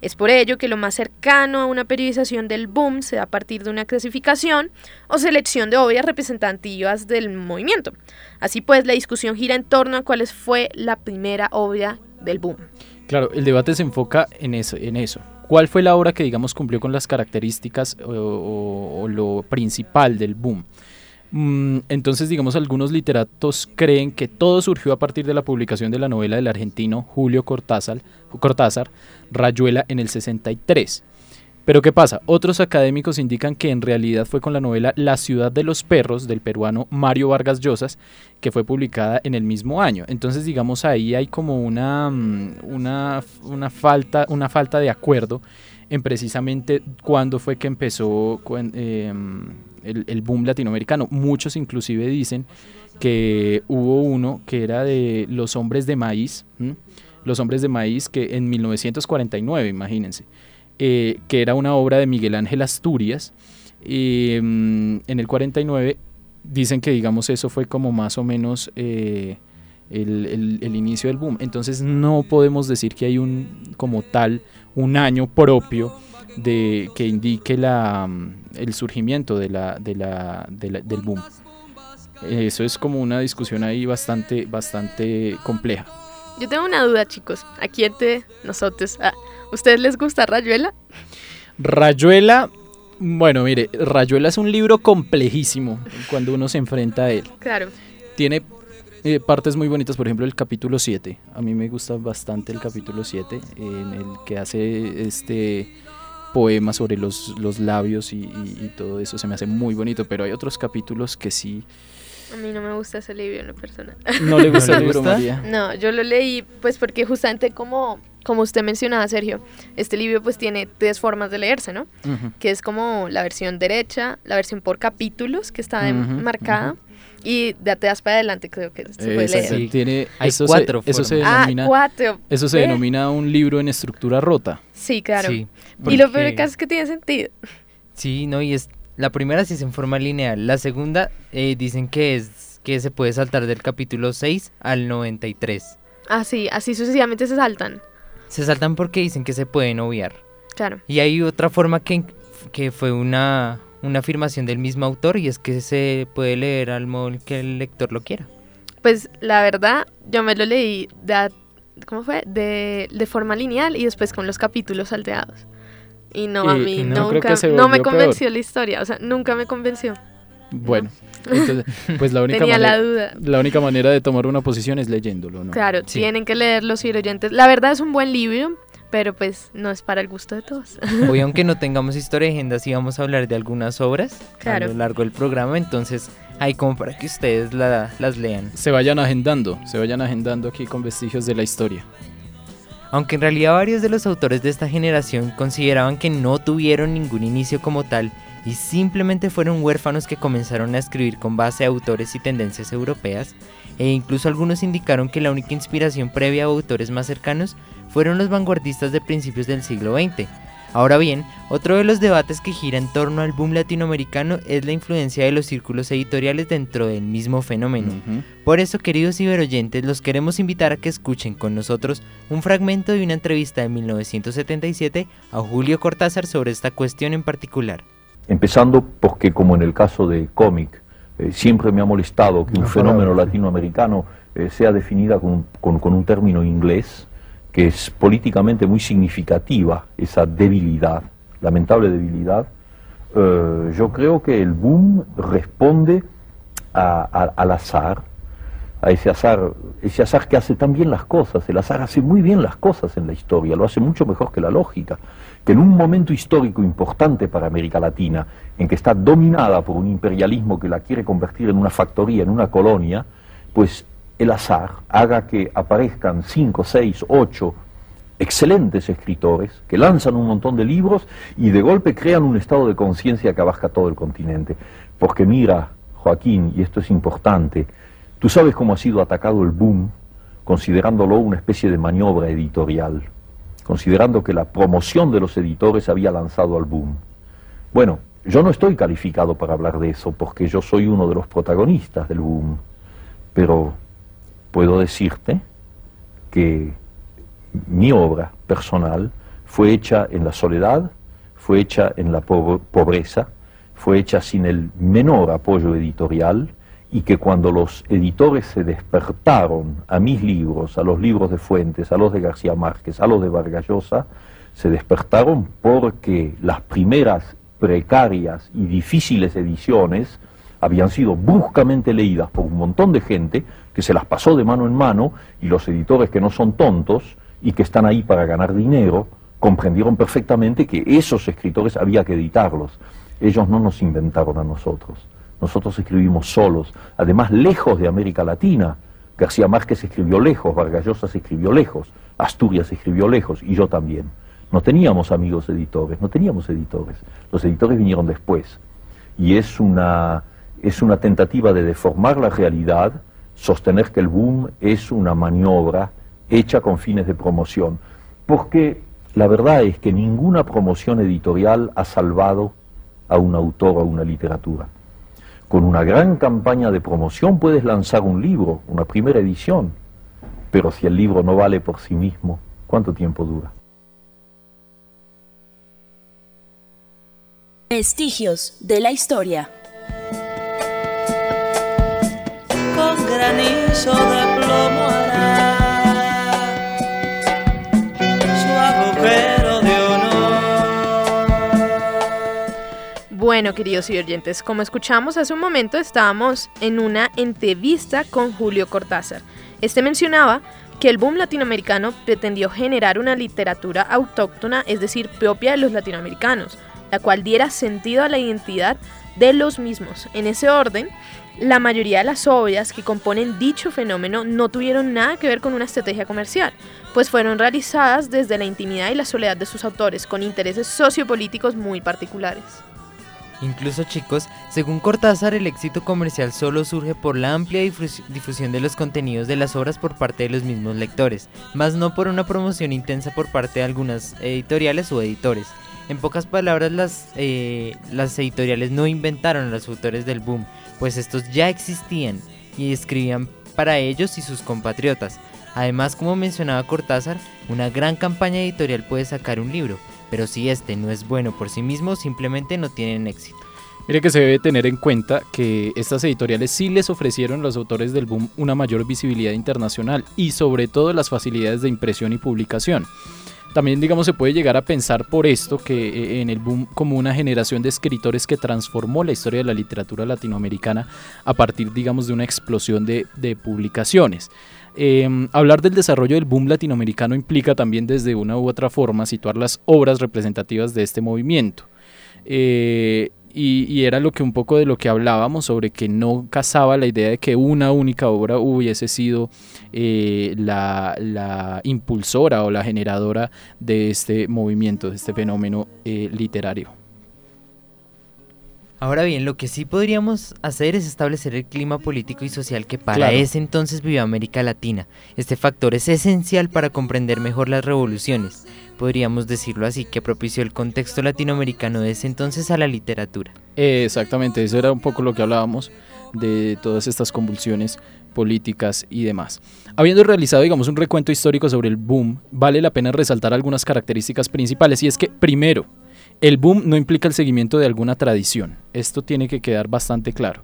Es por ello que lo más cercano a una periodización del boom se da a partir de una clasificación o selección de obras representativas del movimiento. Así pues, la discusión gira en torno a cuál fue la primera obra del boom. Claro, el debate se enfoca en eso, en eso. ¿Cuál fue la obra que, digamos, cumplió con las características o, lo principal del boom? Mm, entonces, digamos, algunos literatos creen que todo surgió a partir de la publicación de la novela del argentino Julio Cortázar, Cortázar Rayuela, en el 63. Pero ¿qué pasa? Otros académicos indican que en realidad fue con la novela La ciudad de los perros del peruano Mario Vargas Llosas, que fue publicada en el mismo año. Entonces, digamos, ahí hay como una, mm, una, falta, una falta de acuerdo en precisamente cuándo fue que empezó em, el, boom latinoamericano. Muchos inclusive dicen que hubo uno que era de Los Hombres de Maíz, Los Hombres de Maíz, que en 1949, imagínense. Eh, que era una obra de Miguel Ángel Asturias. mm, en el 49 dicen que, digamos, eso fue como más o menos eh, el, inicio del boom. Entonces no podemos decir que hay un, como tal, un año propio de que indique la, mm, el surgimiento de la, de la, del boom. Eso es como una discusión ahí bastante, bastante compleja. Yo tengo una duda, chicos. Aquí entre nosotros. Ah, ¿Ustedes les gusta Rayuela? Rayuela, bueno, mire, Rayuela es un libro complejísimo cuando uno se enfrenta a él. Claro. Tiene eh, partes muy bonitas, por ejemplo, el capítulo 7. A mí me gusta bastante el capítulo 7, en el que hace este poema sobre los, los labios y, y, todo eso. Se me hace muy bonito, pero hay otros capítulos que sí a mí no me gusta ese libro en lo personal. ¿No le gusta el libro, María? No, yo lo leí pues porque justamente como, como usted mencionaba, Sergio, este libro pues tiene tres formas de leerse, ¿no? Que es como la versión derecha, la versión por capítulos que está marcada. Y de atrás para adelante creo que se puede leer. tiene, Hay eso cuatro se, eso se denomina, ah, cuatro. Eso se denomina un libro en estructura rota. Sí, claro. y lo peor es que tiene sentido. Sí, no, y es la primera sí es en forma lineal. La segunda eh, dicen que es que se puede saltar del capítulo 6 al 93. Ah, sí, así sucesivamente se saltan. Se saltan porque dicen que se pueden obviar. Claro. Y hay otra forma que, que fue una, una afirmación del mismo autor y es que se puede leer al modo que el lector lo quiera. Pues la verdad, yo me lo leí de, ¿cómo fue? De, de forma lineal y después con los capítulos salteados. Y no, a mí nunca, no me convenció la historia, o sea, nunca me convenció. Bueno, entonces, pues la única, manera, la, duda. la única manera de tomar una posición es leyéndolo, ¿no? Claro, tienen que leerlo, y oyentes. La verdad es un buen libro, pero pues no es para el gusto de todos. Hoy, aunque no tengamos historia de agenda, sí vamos a hablar de algunas obras a lo largo del programa, entonces hay como para que ustedes las lean. Se vayan agendando, se vayan agendando aquí con vestigios de la historia aunque en realidad varios de los autores de esta generación consideraban que no tuvieron ningún inicio como tal y simplemente fueron huérfanos que comenzaron a escribir con base a autores y tendencias europeas, e incluso algunos indicaron que la única inspiración previa a autores más cercanos fueron los vanguardistas de principios del siglo XX, Ahora bien, otro de los debates que gira en torno al boom latinoamericano es la influencia de los círculos editoriales dentro del mismo fenómeno. Por eso, queridos ciberoyentes, los queremos invitar a que escuchen con nosotros un fragmento de una entrevista de 1977 a Julio Cortázar sobre esta cuestión en particular. Empezando porque, como en el caso de cómic, eh, siempre me ha molestado que un fenómeno latinoamericano eh, sea definida con un término inglés que es políticamente muy significativa, esa debilidad, lamentable debilidad, eh, yo creo que el boom responde al azar, a ese azar, ese azar que hace tan bien las cosas. El azar hace muy bien las cosas en la historia, lo hace mucho mejor que la lógica. Que en un momento histórico importante para América Latina, en que está dominada por un imperialismo que la quiere convertir en una factoría, en una colonia, pues el azar haga que aparezcan cinco, seis, ocho excelentes escritores que lanzan un montón de libros y de golpe crean un estado de conciencia que abarca todo el continente. Porque mira, Joaquín, y esto es importante, Tú sabes cómo ha sido atacado el boom, considerándolo una especie de maniobra editorial, considerando que la promoción de los editores había lanzado al boom. Bueno, yo no estoy calificado para hablar de eso, porque yo soy uno de los protagonistas del boom, pero puedo decirte que mi obra personal fue hecha en la soledad, fue hecha en la pobreza, fue hecha sin el menor apoyo editorial, y que cuando los editores se despertaron a mis libros, a los libros de Fuentes, a los de García Márquez, a los de Vargas Llosa, se despertaron porque las primeras precarias y difíciles ediciones habían sido bruscamente leídas por un montón de gente que se las pasó de mano en mano y los editores que no son tontos y que están ahí para ganar dinero comprendieron perfectamente que esos escritores había que editarlos. Ellos no nos inventaron a nosotros. Nosotros escribimos solos, además lejos de América Latina. García Márquez escribió lejos, Vargas Llosa se escribió lejos, Asturias escribió lejos y yo también. No teníamos amigos editores, no teníamos editores. Los editores vinieron después. Y es una, es una tentativa de deformar la realidad, sostener que el boom es una maniobra hecha con fines de promoción. Porque la verdad es que ninguna promoción editorial ha salvado a un autor o a una literatura. Con una gran campaña de promoción puedes lanzar un libro, una primera edición, pero si el libro no vale por sí mismo, ¿cuánto tiempo dura? Vestigios de la historia. Bueno, queridos y oyentes, como escuchamos hace un momento, estábamos en una entrevista con Julio Cortázar. Este mencionaba que el boom latinoamericano pretendió generar una literatura autóctona, es decir, propia de los latinoamericanos, la cual diera sentido a la identidad de los mismos. En ese orden, la mayoría de las obras que componen dicho fenómeno no tuvieron nada que ver con una estrategia comercial, pues fueron realizadas desde la intimidad y la soledad de sus autores, con intereses sociopolíticos muy particulares. Incluso chicos, según Cortázar, el éxito comercial solo surge por la amplia difusión de los contenidos de las obras por parte de los mismos lectores, más no por una promoción intensa por parte de algunas editoriales o editores. En pocas palabras, las, eh, las editoriales no inventaron a los autores del boom, pues estos ya existían y escribían para ellos y sus compatriotas. Además, como mencionaba Cortázar, una gran campaña editorial puede sacar un libro, pero si este no es bueno por sí mismo, simplemente no tienen éxito. Mire que se debe tener en cuenta que estas editoriales sí les ofrecieron a los autores del boom una mayor visibilidad internacional y sobre todo las facilidades de impresión y publicación. También, digamos, se puede llegar a pensar por esto que eh, en el boom como una generación de escritores que transformó la historia de la literatura latinoamericana a partir, digamos, de una explosión de, publicaciones. Em, hablar del desarrollo del boom latinoamericano implica también desde una u otra forma situar las obras representativas de este movimiento. Eh, y, era lo que un poco de lo que hablábamos sobre que no casaba la idea de que una única obra hubiese sido eh, la, impulsora o la generadora de este movimiento, de este fenómeno eh, literario. Ahora bien, lo que sí podríamos hacer es establecer el clima político y social que para ese entonces vivió América Latina. Este factor es esencial para comprender mejor las revoluciones. Podríamos decirlo así, que propició el contexto latinoamericano de ese entonces a la literatura. Exactamente, eso era un poco lo que hablábamos de todas estas convulsiones políticas y demás. Habiendo realizado, digamos, un recuento histórico sobre el boom, vale la pena resaltar algunas características principales y es que, primero, el boom no implica el seguimiento de alguna tradición. Esto tiene que quedar bastante claro.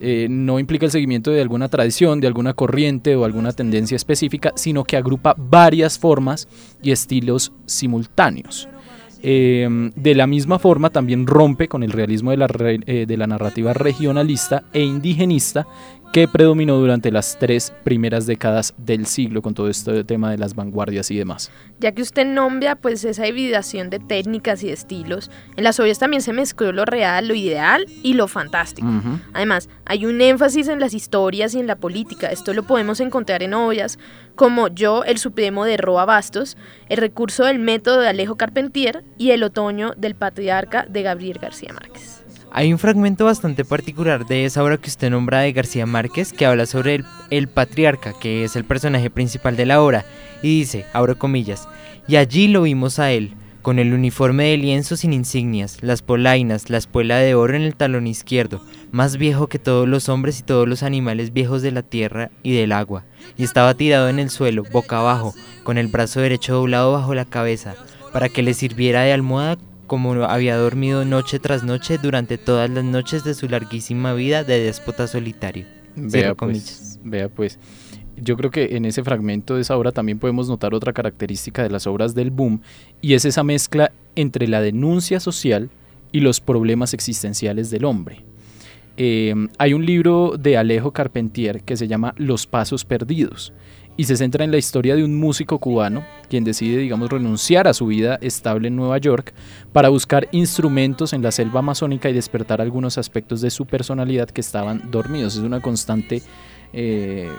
Eh, no implica el seguimiento de alguna tradición, de alguna corriente o alguna tendencia específica, sino que agrupa varias formas y estilos simultáneos. Eh, de la misma forma también rompe con el realismo de la, eh, de la narrativa regionalista e indigenista que predominó durante las tres primeras décadas del siglo con todo este tema de las vanguardias y demás. Ya que usted nombra pues esa hibridación de técnicas y estilos, en las obras también se mezcló lo real, lo ideal y lo fantástico. Además, hay un énfasis en las historias y en la política. Esto lo podemos encontrar en obras como Yo, el Supremo de Roa Bastos, El recurso del método de Alejo Carpentier y El otoño del patriarca de Gabriel García Márquez. Hay un fragmento bastante particular de esa obra que usted nombra de García Márquez que habla sobre el, patriarca, que es el personaje principal de la obra, y dice, abro comillas, y allí lo vimos a él, con el uniforme de lienzo sin insignias, las polainas, la espuela de oro en el talón izquierdo, más viejo que todos los hombres y todos los animales viejos de la tierra y del agua, y estaba tirado en el suelo, boca abajo, con el brazo derecho doblado bajo la cabeza, para que le sirviera de almohada como había dormido noche tras noche durante todas las noches de su larguísima vida de déspota solitario. Vea pues, vea pues, yo creo que en ese fragmento de esa obra también podemos notar otra característica de las obras del boom y es esa mezcla entre la denuncia social y los problemas existenciales del hombre. Eh, hay un libro de Alejo Carpentier que se llama Los Pasos Perdidos y se centra en la historia de un músico cubano quien decide, digamos, renunciar a su vida estable en Nueva York para buscar instrumentos en la selva amazónica y despertar algunos aspectos de su personalidad que estaban dormidos. Es una constante eh,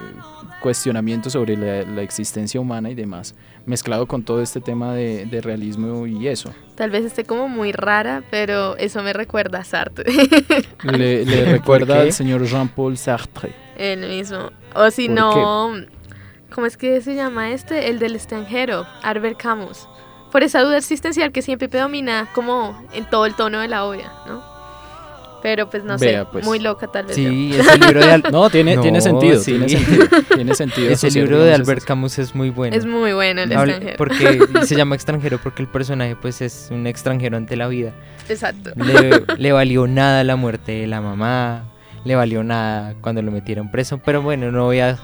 cuestionamiento sobre la, existencia humana y demás, mezclado con todo este tema de, realismo y eso. Tal vez esté como muy rara, pero eso me recuerda a Sartre. le, recuerda al señor Jean-Paul Sartre. El mismo. O si no, ¿Cómo es que se llama este? El del extranjero, Albert Camus. Por esa duda existencial que siempre predomina como en todo el tono de la obra, ¿no? Pero pues no sé, pues. muy loca tal vez. Sí, ese libro de No, tiene, tiene sentido, tiene sentido, tiene sentido. Ese libro de Albert Camus es muy bueno. Es muy bueno el extranjero. Porque se llama extranjero porque el personaje pues es un extranjero ante la vida. Exacto. Le, le valió nada la muerte de la mamá, le valió nada cuando lo metieron preso. Pero bueno, no voy a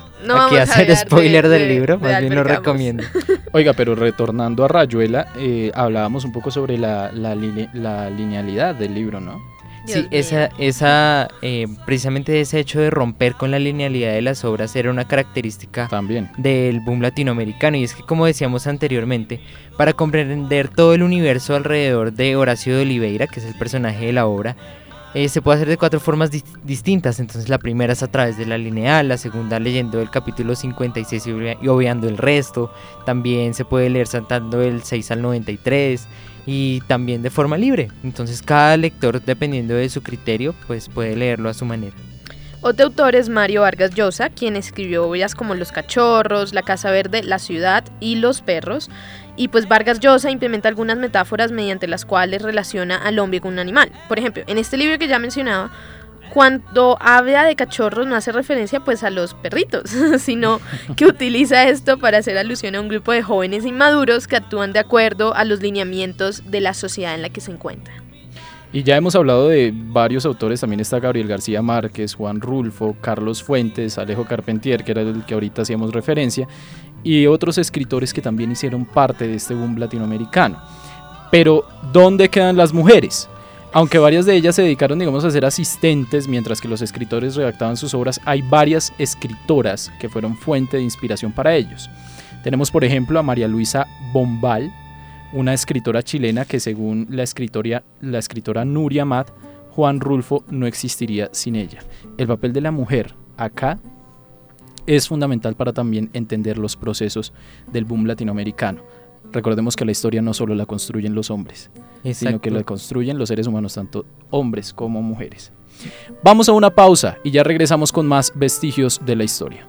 aquí hacer spoiler del libro, más bien lo recomiendo. Oiga, pero retornando a Rayuela, eh, hablábamos un poco sobre la, la, linealidad del libro, ¿no? sí, esa, esa eh, precisamente ese hecho de romper con la linealidad de las obras era una característica También. del boom latinoamericano. Y es que, como decíamos anteriormente, para comprender todo el universo alrededor de Horacio de Oliveira, que es el personaje de la obra, eh, se puede hacer de cuatro formas distintas. Entonces la primera es a través de la lineal, la segunda leyendo el capítulo 56 y, obviando el resto. También se puede leer saltando del 6 al 93 y también de forma libre. Entonces cada lector, dependiendo de su criterio, pues puede leerlo a su manera. Otro autor es Mario Vargas Llosa, quien escribió obras como Los Cachorros, La Casa Verde, La Ciudad y Los Perros. Y pues Vargas Llosa implementa algunas metáforas mediante las cuales relaciona al hombre con un animal. Por ejemplo, en este libro que ya mencionaba, cuando habla de cachorros no hace referencia pues a los perritos, sino que utiliza esto para hacer alusión a un grupo de jóvenes inmaduros que actúan de acuerdo a los lineamientos de la sociedad en la que se encuentran. Y ya hemos hablado de varios autores, también está Gabriel García Márquez, Juan Rulfo, Carlos Fuentes, Alejo Carpentier, que era el que ahorita hacíamos referencia, y otros escritores que también hicieron parte de este boom latinoamericano. Pero, ¿dónde quedan las mujeres? Aunque varias de ellas se dedicaron, digamos, a ser asistentes mientras que los escritores redactaban sus obras, hay varias escritoras que fueron fuente de inspiración para ellos. Tenemos, por ejemplo, a María Luisa Bombal, una escritora chilena que según la, escritora Nuria Mat, Juan Rulfo no existiría sin ella. El papel de la mujer acá es fundamental para también entender los procesos del boom latinoamericano. Recordemos que la historia no solo la construyen los hombres, sino que la construyen los seres humanos, tanto hombres como mujeres. Vamos a una pausa y ya regresamos con más vestigios de la historia.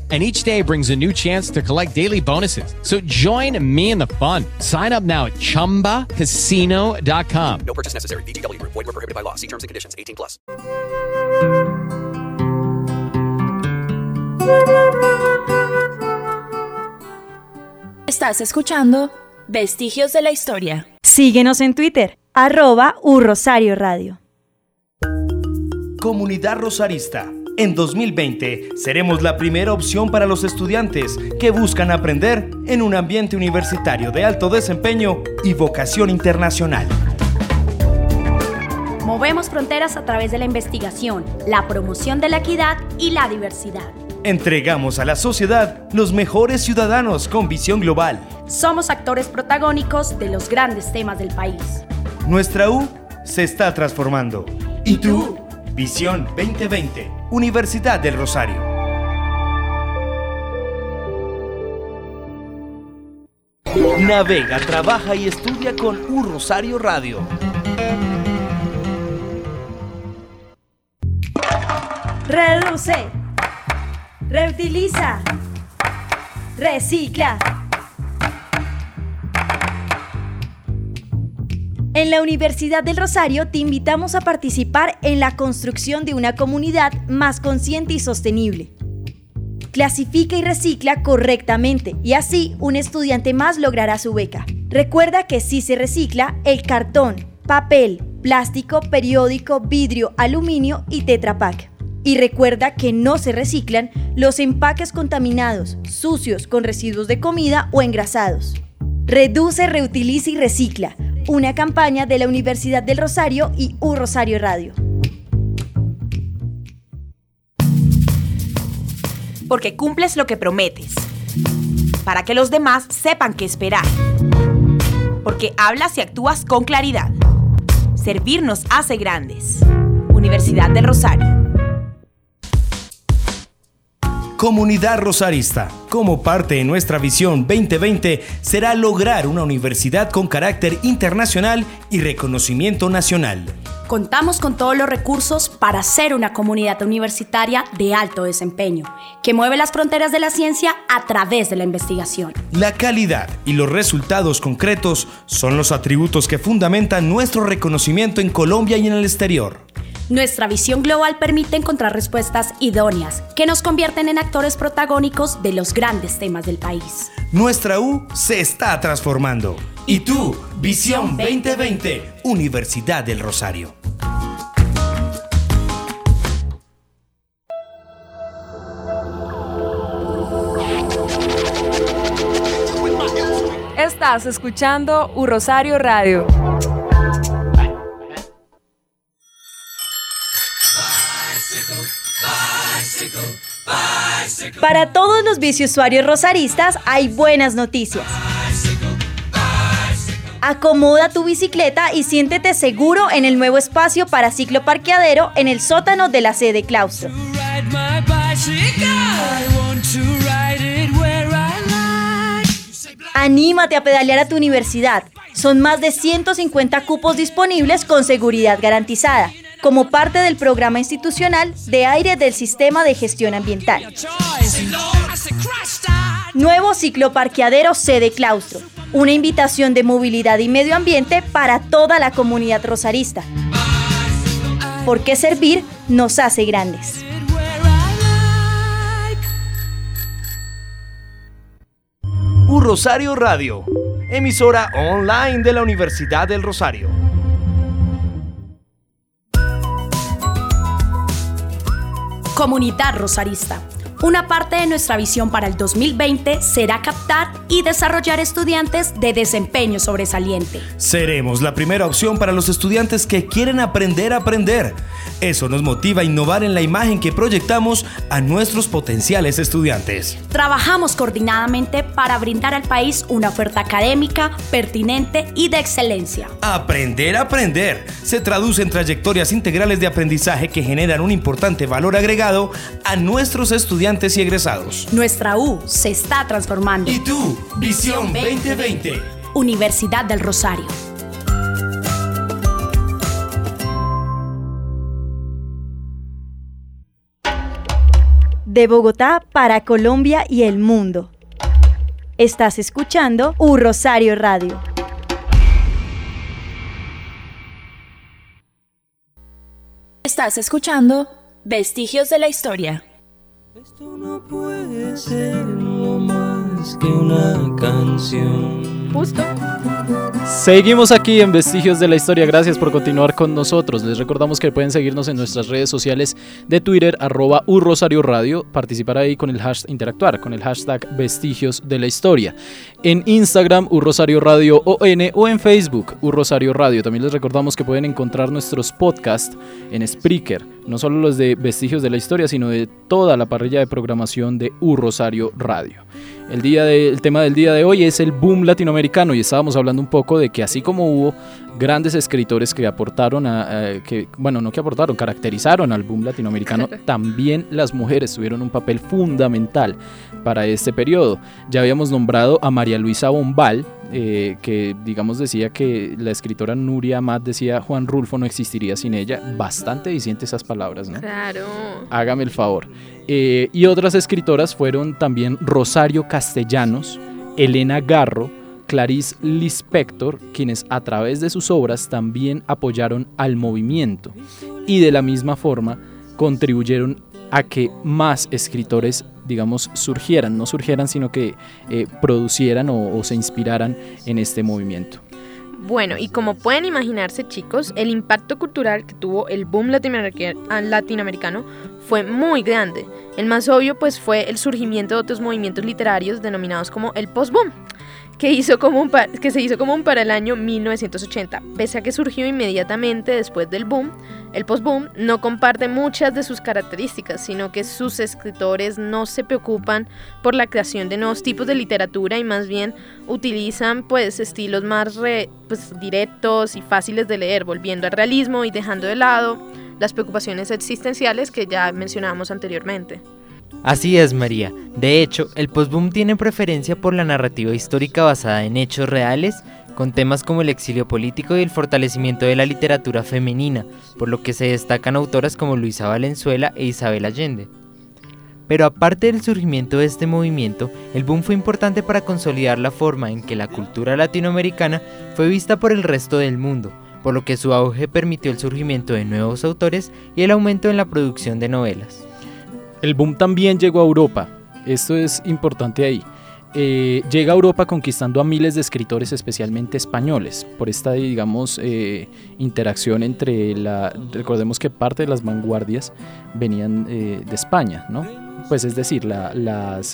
and each day brings a new chance to collect daily bonuses. So join me in the fun. Sign up now at ChumbaCasino.com. No purchase necessary. BGW. Void were prohibited by law. See terms and conditions. 18 plus. Estás escuchando Vestigios de la Historia. Síguenos en Twitter, arroba Rosario Radio. Comunidad Rosarista en 2020 seremos la primera opción para los estudiantes que buscan aprender en un ambiente universitario de alto desempeño y vocación internacional. Movemos fronteras a través de la investigación, la promoción de la equidad y la diversidad. Entregamos a la sociedad los mejores ciudadanos con visión global. Somos actores protagónicos de los grandes temas del país. Nuestra U se está transformando. ¿Y tú? Visión 2020, Universidad del Rosario. Navega, trabaja y estudia con U Rosario Radio. Reduce, reutiliza, recicla. En la Universidad del Rosario te invitamos a participar en la construcción de una comunidad más consciente y sostenible. Clasifica y recicla correctamente y así un estudiante más logrará su beca. Recuerda que si se recicla el cartón, papel, plástico, periódico, vidrio, aluminio y tetrapack. Y recuerda que no se reciclan los empaques contaminados, sucios, con residuos de comida o engrasados. Reduce, reutiliza y recicla una campaña de la Universidad del Rosario y U Rosario Radio. Porque cumples lo que prometes. Para que los demás sepan qué esperar. Porque hablas y actúas con claridad. Servir nos hace grandes. Universidad del Rosario. Comunidad Rosarista, como parte de nuestra visión 2020, será lograr una universidad con carácter internacional y reconocimiento nacional. Contamos con todos los recursos para ser una comunidad universitaria de alto desempeño, que mueve las fronteras de la ciencia a través de la investigación. La calidad y los resultados concretos son los atributos que fundamentan nuestro reconocimiento en Colombia y en el exterior. Nuestra visión global permite encontrar respuestas idóneas que nos convierten en actores protagónicos de los grandes temas del país. Nuestra U se está transformando. ¿Y tú? Visión 2020, Universidad del Rosario. Estás escuchando U Rosario Radio. Para todos los biciusuarios rosaristas hay buenas noticias. Acomoda tu bicicleta y siéntete seguro en el nuevo espacio para ciclo parqueadero en el sótano de la sede claustro. Anímate a pedalear a tu universidad. Son más de 150 cupos disponibles con seguridad garantizada como parte del programa institucional de aire del Sistema de Gestión Ambiental. Nuevo ciclo parqueadero sede claustro, una invitación de movilidad y medio ambiente para toda la comunidad rosarista. Porque servir nos hace grandes. Un Rosario Radio, emisora online de la Universidad del Rosario. Comunidad Rosarista una parte de nuestra visión para el 2020 será captar y desarrollar estudiantes de desempeño sobresaliente. Seremos la primera opción para los estudiantes que quieren aprender a aprender. Eso nos motiva a innovar en la imagen que proyectamos a nuestros potenciales estudiantes. Trabajamos coordinadamente para brindar al país una oferta académica, pertinente y de excelencia. Aprender a aprender se traduce en trayectorias integrales de aprendizaje que generan un importante valor agregado a nuestros estudiantes y egresados. Nuestra U se está transformando. ¿Y tú? Visión 2020. Universidad del Rosario. De Bogotá para Colombia y el mundo. Estás escuchando U Rosario Radio. Estás escuchando Vestigios de la Historia. Esto no puede ser lo más que una canción. Seguimos aquí en Vestigios de la Historia. Gracias por continuar con nosotros. Les recordamos que pueden seguirnos en nuestras redes sociales de Twitter, arroba Rosario Radio, participar ahí con el hashtag, interactuar con el hashtag Vestigios de la Historia. En Instagram, Rosario Radio ON o en Facebook, Rosario Radio. También les recordamos que pueden encontrar nuestros podcasts en Spreaker, no solo los de Vestigios de la Historia, sino de toda la parrilla de programación de Rosario Radio. El, día el tema del día de hoy es el boom latinoamericano y estábamos hablando un poco de que así como hubo grandes escritores que aportaron, a, que, bueno, no que aportaron, caracterizaron al boom latinoamericano, también las mujeres tuvieron un papel fundamental para este periodo. Ya habíamos nombrado a María Luisa Bombal, eh, que digamos decía que la escritora Nuria Amat decía Juan Rulfo no existiría sin ella. Bastante diciente esas palabras, ¿no? Claro. Hágame el favor. Eh, y otras escritoras fueron también Rosario Castellanos, Elena Garro, Clarice Lispector, quienes a través de sus obras también apoyaron al movimiento y de la misma forma contribuyeron a que más escritores, digamos, surgieran, no surgieran, sino que eh, producieran o se inspiraran en este movimiento. Bueno, y como pueden imaginarse chicos, el impacto cultural que tuvo el boom latinoamericano fue muy grande. El más obvio pues fue el surgimiento de otros movimientos literarios denominados como el post-boom que, hizo común que se hizo común para el año 1980. Pese a que surgió inmediatamente después del boom, el post-boom no comparte muchas de sus características, sino que sus escritores no se preocupan por la creación de nuevos tipos de literatura y más bien utilizan pues estilos más pues, directos y fáciles de leer, volviendo al realismo y dejando de lado las preocupaciones existenciales que ya mencionábamos anteriormente. Así es, María. De hecho, el postboom tiene preferencia por la narrativa histórica basada en hechos reales, con temas como el exilio político y el fortalecimiento de la literatura femenina, por lo que se destacan autoras como Luisa Valenzuela e Isabel Allende. Pero aparte del surgimiento de este movimiento, el boom fue importante para consolidar la forma en que la cultura latinoamericana fue vista por el resto del mundo, por lo que su auge permitió el surgimiento de nuevos autores y el aumento en la producción de novelas. El boom también llegó a Europa. Esto es importante ahí. Eh, llega a Europa conquistando a miles de escritores, especialmente españoles, por esta, digamos, eh, interacción entre la... Recordemos que parte de las vanguardias venían eh, de España, ¿no? Pues es decir, las,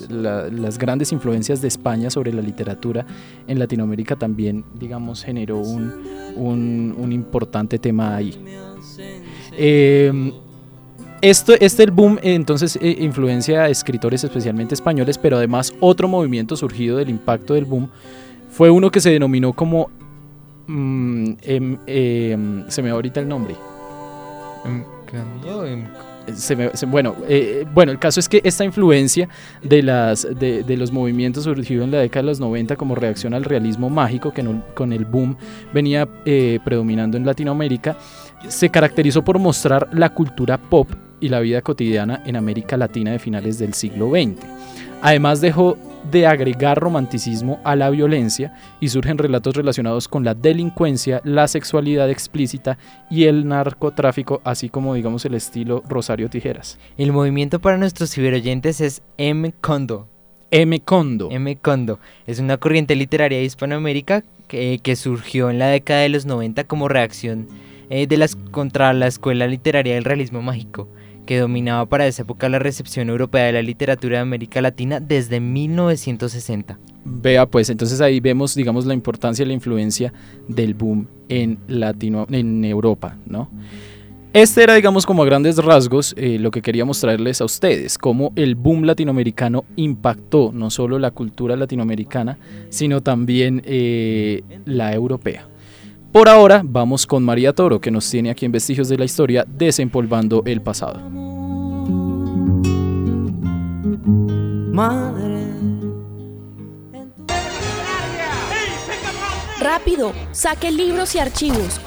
las, grandes influencias de España sobre la literatura en Latinoamérica también, digamos, generó un, un, un importante tema ahí. Esto, este el boom entonces eh, influencia a escritores especialmente españoles, pero además otro movimiento surgido del impacto del boom fue uno que se denominó como... Mm, em, em, se me va ahorita el nombre. Em, bueno, eh, bueno, el caso es que esta influencia de, las, de, los movimientos surgido en la década de los 90 como reacción al realismo mágico que con el boom venía eh, predominando en Latinoamérica, se caracterizó por mostrar la cultura pop y la vida cotidiana en América Latina de finales del siglo XX. Además dejó de agregar romanticismo a la violencia y surgen relatos relacionados con la delincuencia, la sexualidad explícita y el narcotráfico, así como digamos el estilo Rosario Tijeras. El movimiento para nuestros ciberoyentes es M. Condo. M. Condo. M. Condo es una corriente literaria de Hispanoamérica que, que surgió en la década de los 90 como reacción eh, de las, contra la escuela literaria del realismo mágico que dominaba para esa época la recepción europea de la literatura de América Latina desde 1960. Vea, pues entonces ahí vemos, digamos, la importancia y la influencia del boom en Latino, en Europa, ¿no? Este era, digamos, como a grandes rasgos eh, lo que quería mostrarles a ustedes, cómo el boom latinoamericano impactó no solo la cultura latinoamericana, sino también eh, la europea. Por ahora vamos con María Toro, que nos tiene aquí en Vestigios de la Historia, desempolvando el pasado. Rápido, saque libros y archivos.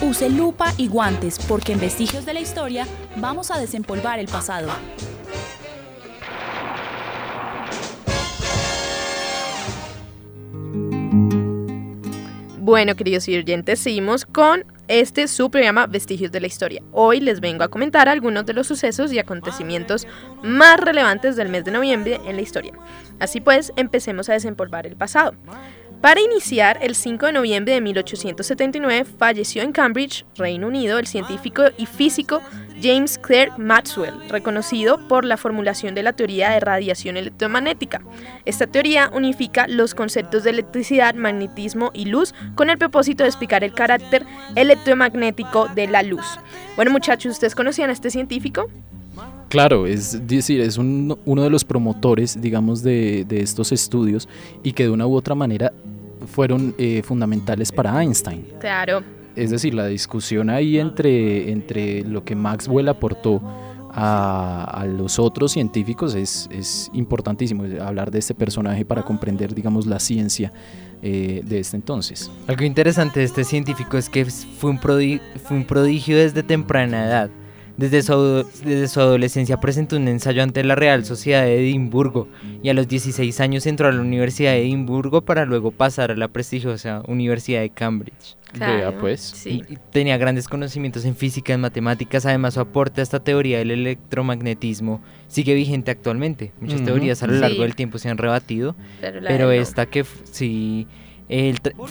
Use lupa y guantes porque en Vestigios de la Historia vamos a desempolvar el pasado. Bueno, queridos oyentes, seguimos con este su programa Vestigios de la Historia. Hoy les vengo a comentar algunos de los sucesos y acontecimientos más relevantes del mes de noviembre en la historia. Así pues, empecemos a desempolvar el pasado. Para iniciar, el 5 de noviembre de 1879 falleció en Cambridge, Reino Unido, el científico y físico James Clerk Maxwell, reconocido por la formulación de la teoría de radiación electromagnética. Esta teoría unifica los conceptos de electricidad, magnetismo y luz con el propósito de explicar el carácter electromagnético de la luz. Bueno muchachos, ¿ustedes conocían a este científico? Claro, es decir, es uno de los promotores, digamos, de, estos estudios y que de una u otra manera fueron eh, fundamentales para Einstein. Claro. Es decir, la discusión ahí entre, entre lo que Maxwell aportó a, los otros científicos es, es, importantísimo hablar de este personaje para comprender, digamos, la ciencia eh, de este entonces. Algo interesante de este científico es que fue un, fue un prodigio desde temprana edad. Desde su, desde su, adolescencia presentó un ensayo ante la Real Sociedad de Edimburgo y a los 16 años entró a la Universidad de Edimburgo para luego pasar a la prestigiosa Universidad de Cambridge. Claro, pues. Sí. tenía grandes conocimientos en física, en matemáticas, además su aporte a esta teoría del electromagnetismo sigue vigente actualmente. Muchas teorías a lo largo del tiempo se han rebatido, pero, esta que sí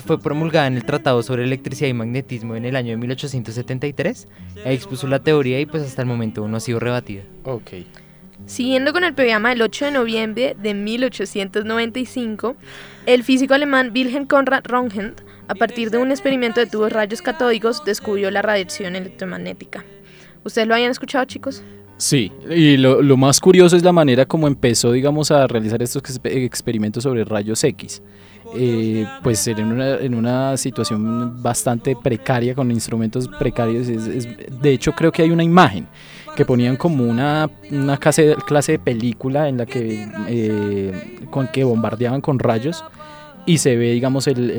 fue promulgada en el Tratado sobre Electricidad y Magnetismo en el año de 1873. expuso la teoría y pues hasta el momento no ha sido rebatida. Ok. Siguiendo con el programa el 8 de noviembre de 1895, el físico alemán Wilhelm Conrad Röntgen, a partir de un experimento de tubos rayos catódicos, descubrió la radiación electromagnética. ¿Ustedes lo habían escuchado, chicos? Sí, y lo, lo, más curioso es la manera como empezó, digamos, a realizar estos experimentos sobre rayos X. Eh, pues en una, en una situación bastante precaria, con instrumentos precarios. de hecho, creo que hay una imagen que ponían como una, una clase, clase de película en la que, eh, con que bombardeaban con rayos y se ve, digamos, el,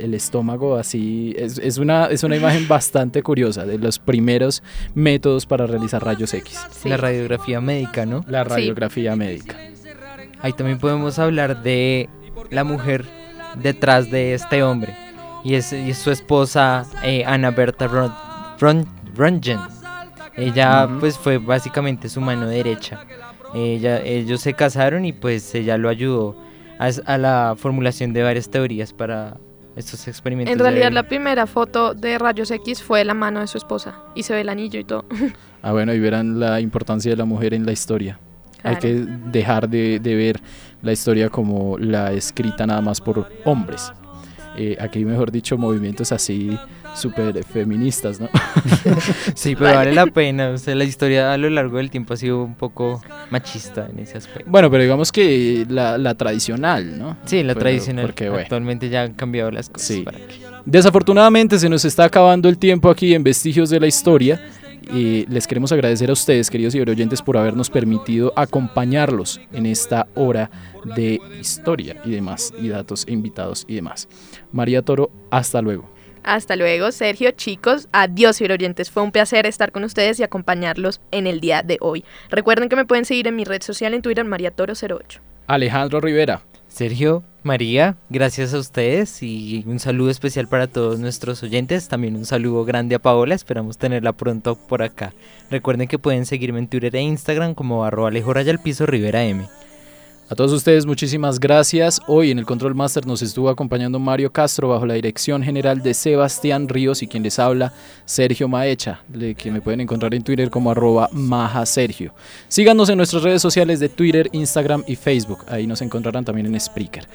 el, estómago así. Es, es, una, es una imagen bastante curiosa de los primeros métodos para realizar rayos X. La radiografía médica, ¿no? La radiografía médica. Ahí también podemos hablar de la mujer detrás de este hombre. Y es, su esposa eh, Ana Berta Röntgen. Ella pues fue básicamente su mano derecha. Ella, ellos se casaron y pues ella lo ayudó a, la formulación de varias teorías para estos experimentos. En realidad la primera foto de rayos X fue la mano de su esposa y se ve el anillo y todo. Ah, bueno, y verán la importancia de la mujer en la historia. Hay que dejar de, ver la historia como la escrita nada más por hombres. Eh, aquí, mejor dicho, movimientos así súper feministas, ¿no? sí, pero vale la pena. O sea, la historia a lo largo del tiempo ha sido un poco machista en ese aspecto. Bueno, pero digamos que la, tradicional, ¿no? Sí, la tradicional. Porque, Actualmente ya han cambiado las cosas. Sí. Desafortunadamente se nos está acabando el tiempo aquí en Vestigios de la Historia. Y les queremos agradecer a ustedes, queridos y oyentes, por habernos permitido acompañarlos en esta hora de historia y demás, y datos e invitados y demás. María Toro, hasta luego. Hasta luego, Sergio. Chicos, adiós, oyentes. Fue un placer estar con ustedes y acompañarlos en el día de hoy. Recuerden que me pueden seguir en mi red social en Twitter, MariaToro08. Alejandro Rivera. Sergio, María, gracias a ustedes y un saludo especial para todos nuestros oyentes. También un saludo grande a Paola, esperamos tenerla pronto por acá. Recuerden que pueden seguirme en Twitter e Instagram como arroba Piso Rivera M. A todos ustedes muchísimas gracias. Hoy en el Control Master nos estuvo acompañando Mario Castro bajo la dirección general de Sebastián Ríos y quien les habla Sergio Maecha, que me pueden encontrar en Twitter como arroba maja Sergio. Síganos en nuestras redes sociales de Twitter, Instagram y Facebook. Ahí nos encontrarán también en Spreaker.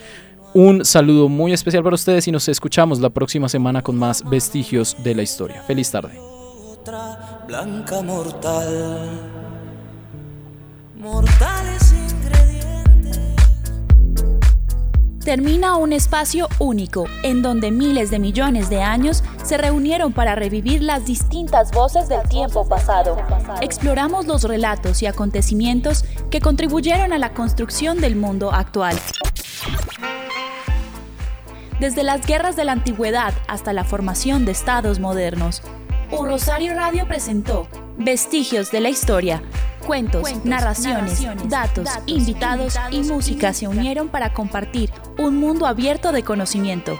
Un saludo muy especial para ustedes y nos escuchamos la próxima semana con más vestigios de la historia. Feliz tarde. Termina un espacio único en donde miles de millones de años se reunieron para revivir las distintas voces del tiempo pasado. Exploramos los relatos y acontecimientos que contribuyeron a la construcción del mundo actual. Desde las guerras de la antigüedad hasta la formación de estados modernos, Un Rosario Radio presentó Vestigios de la Historia Cuentos, narraciones, datos, invitados y música se unieron para compartir un mundo abierto de conocimiento.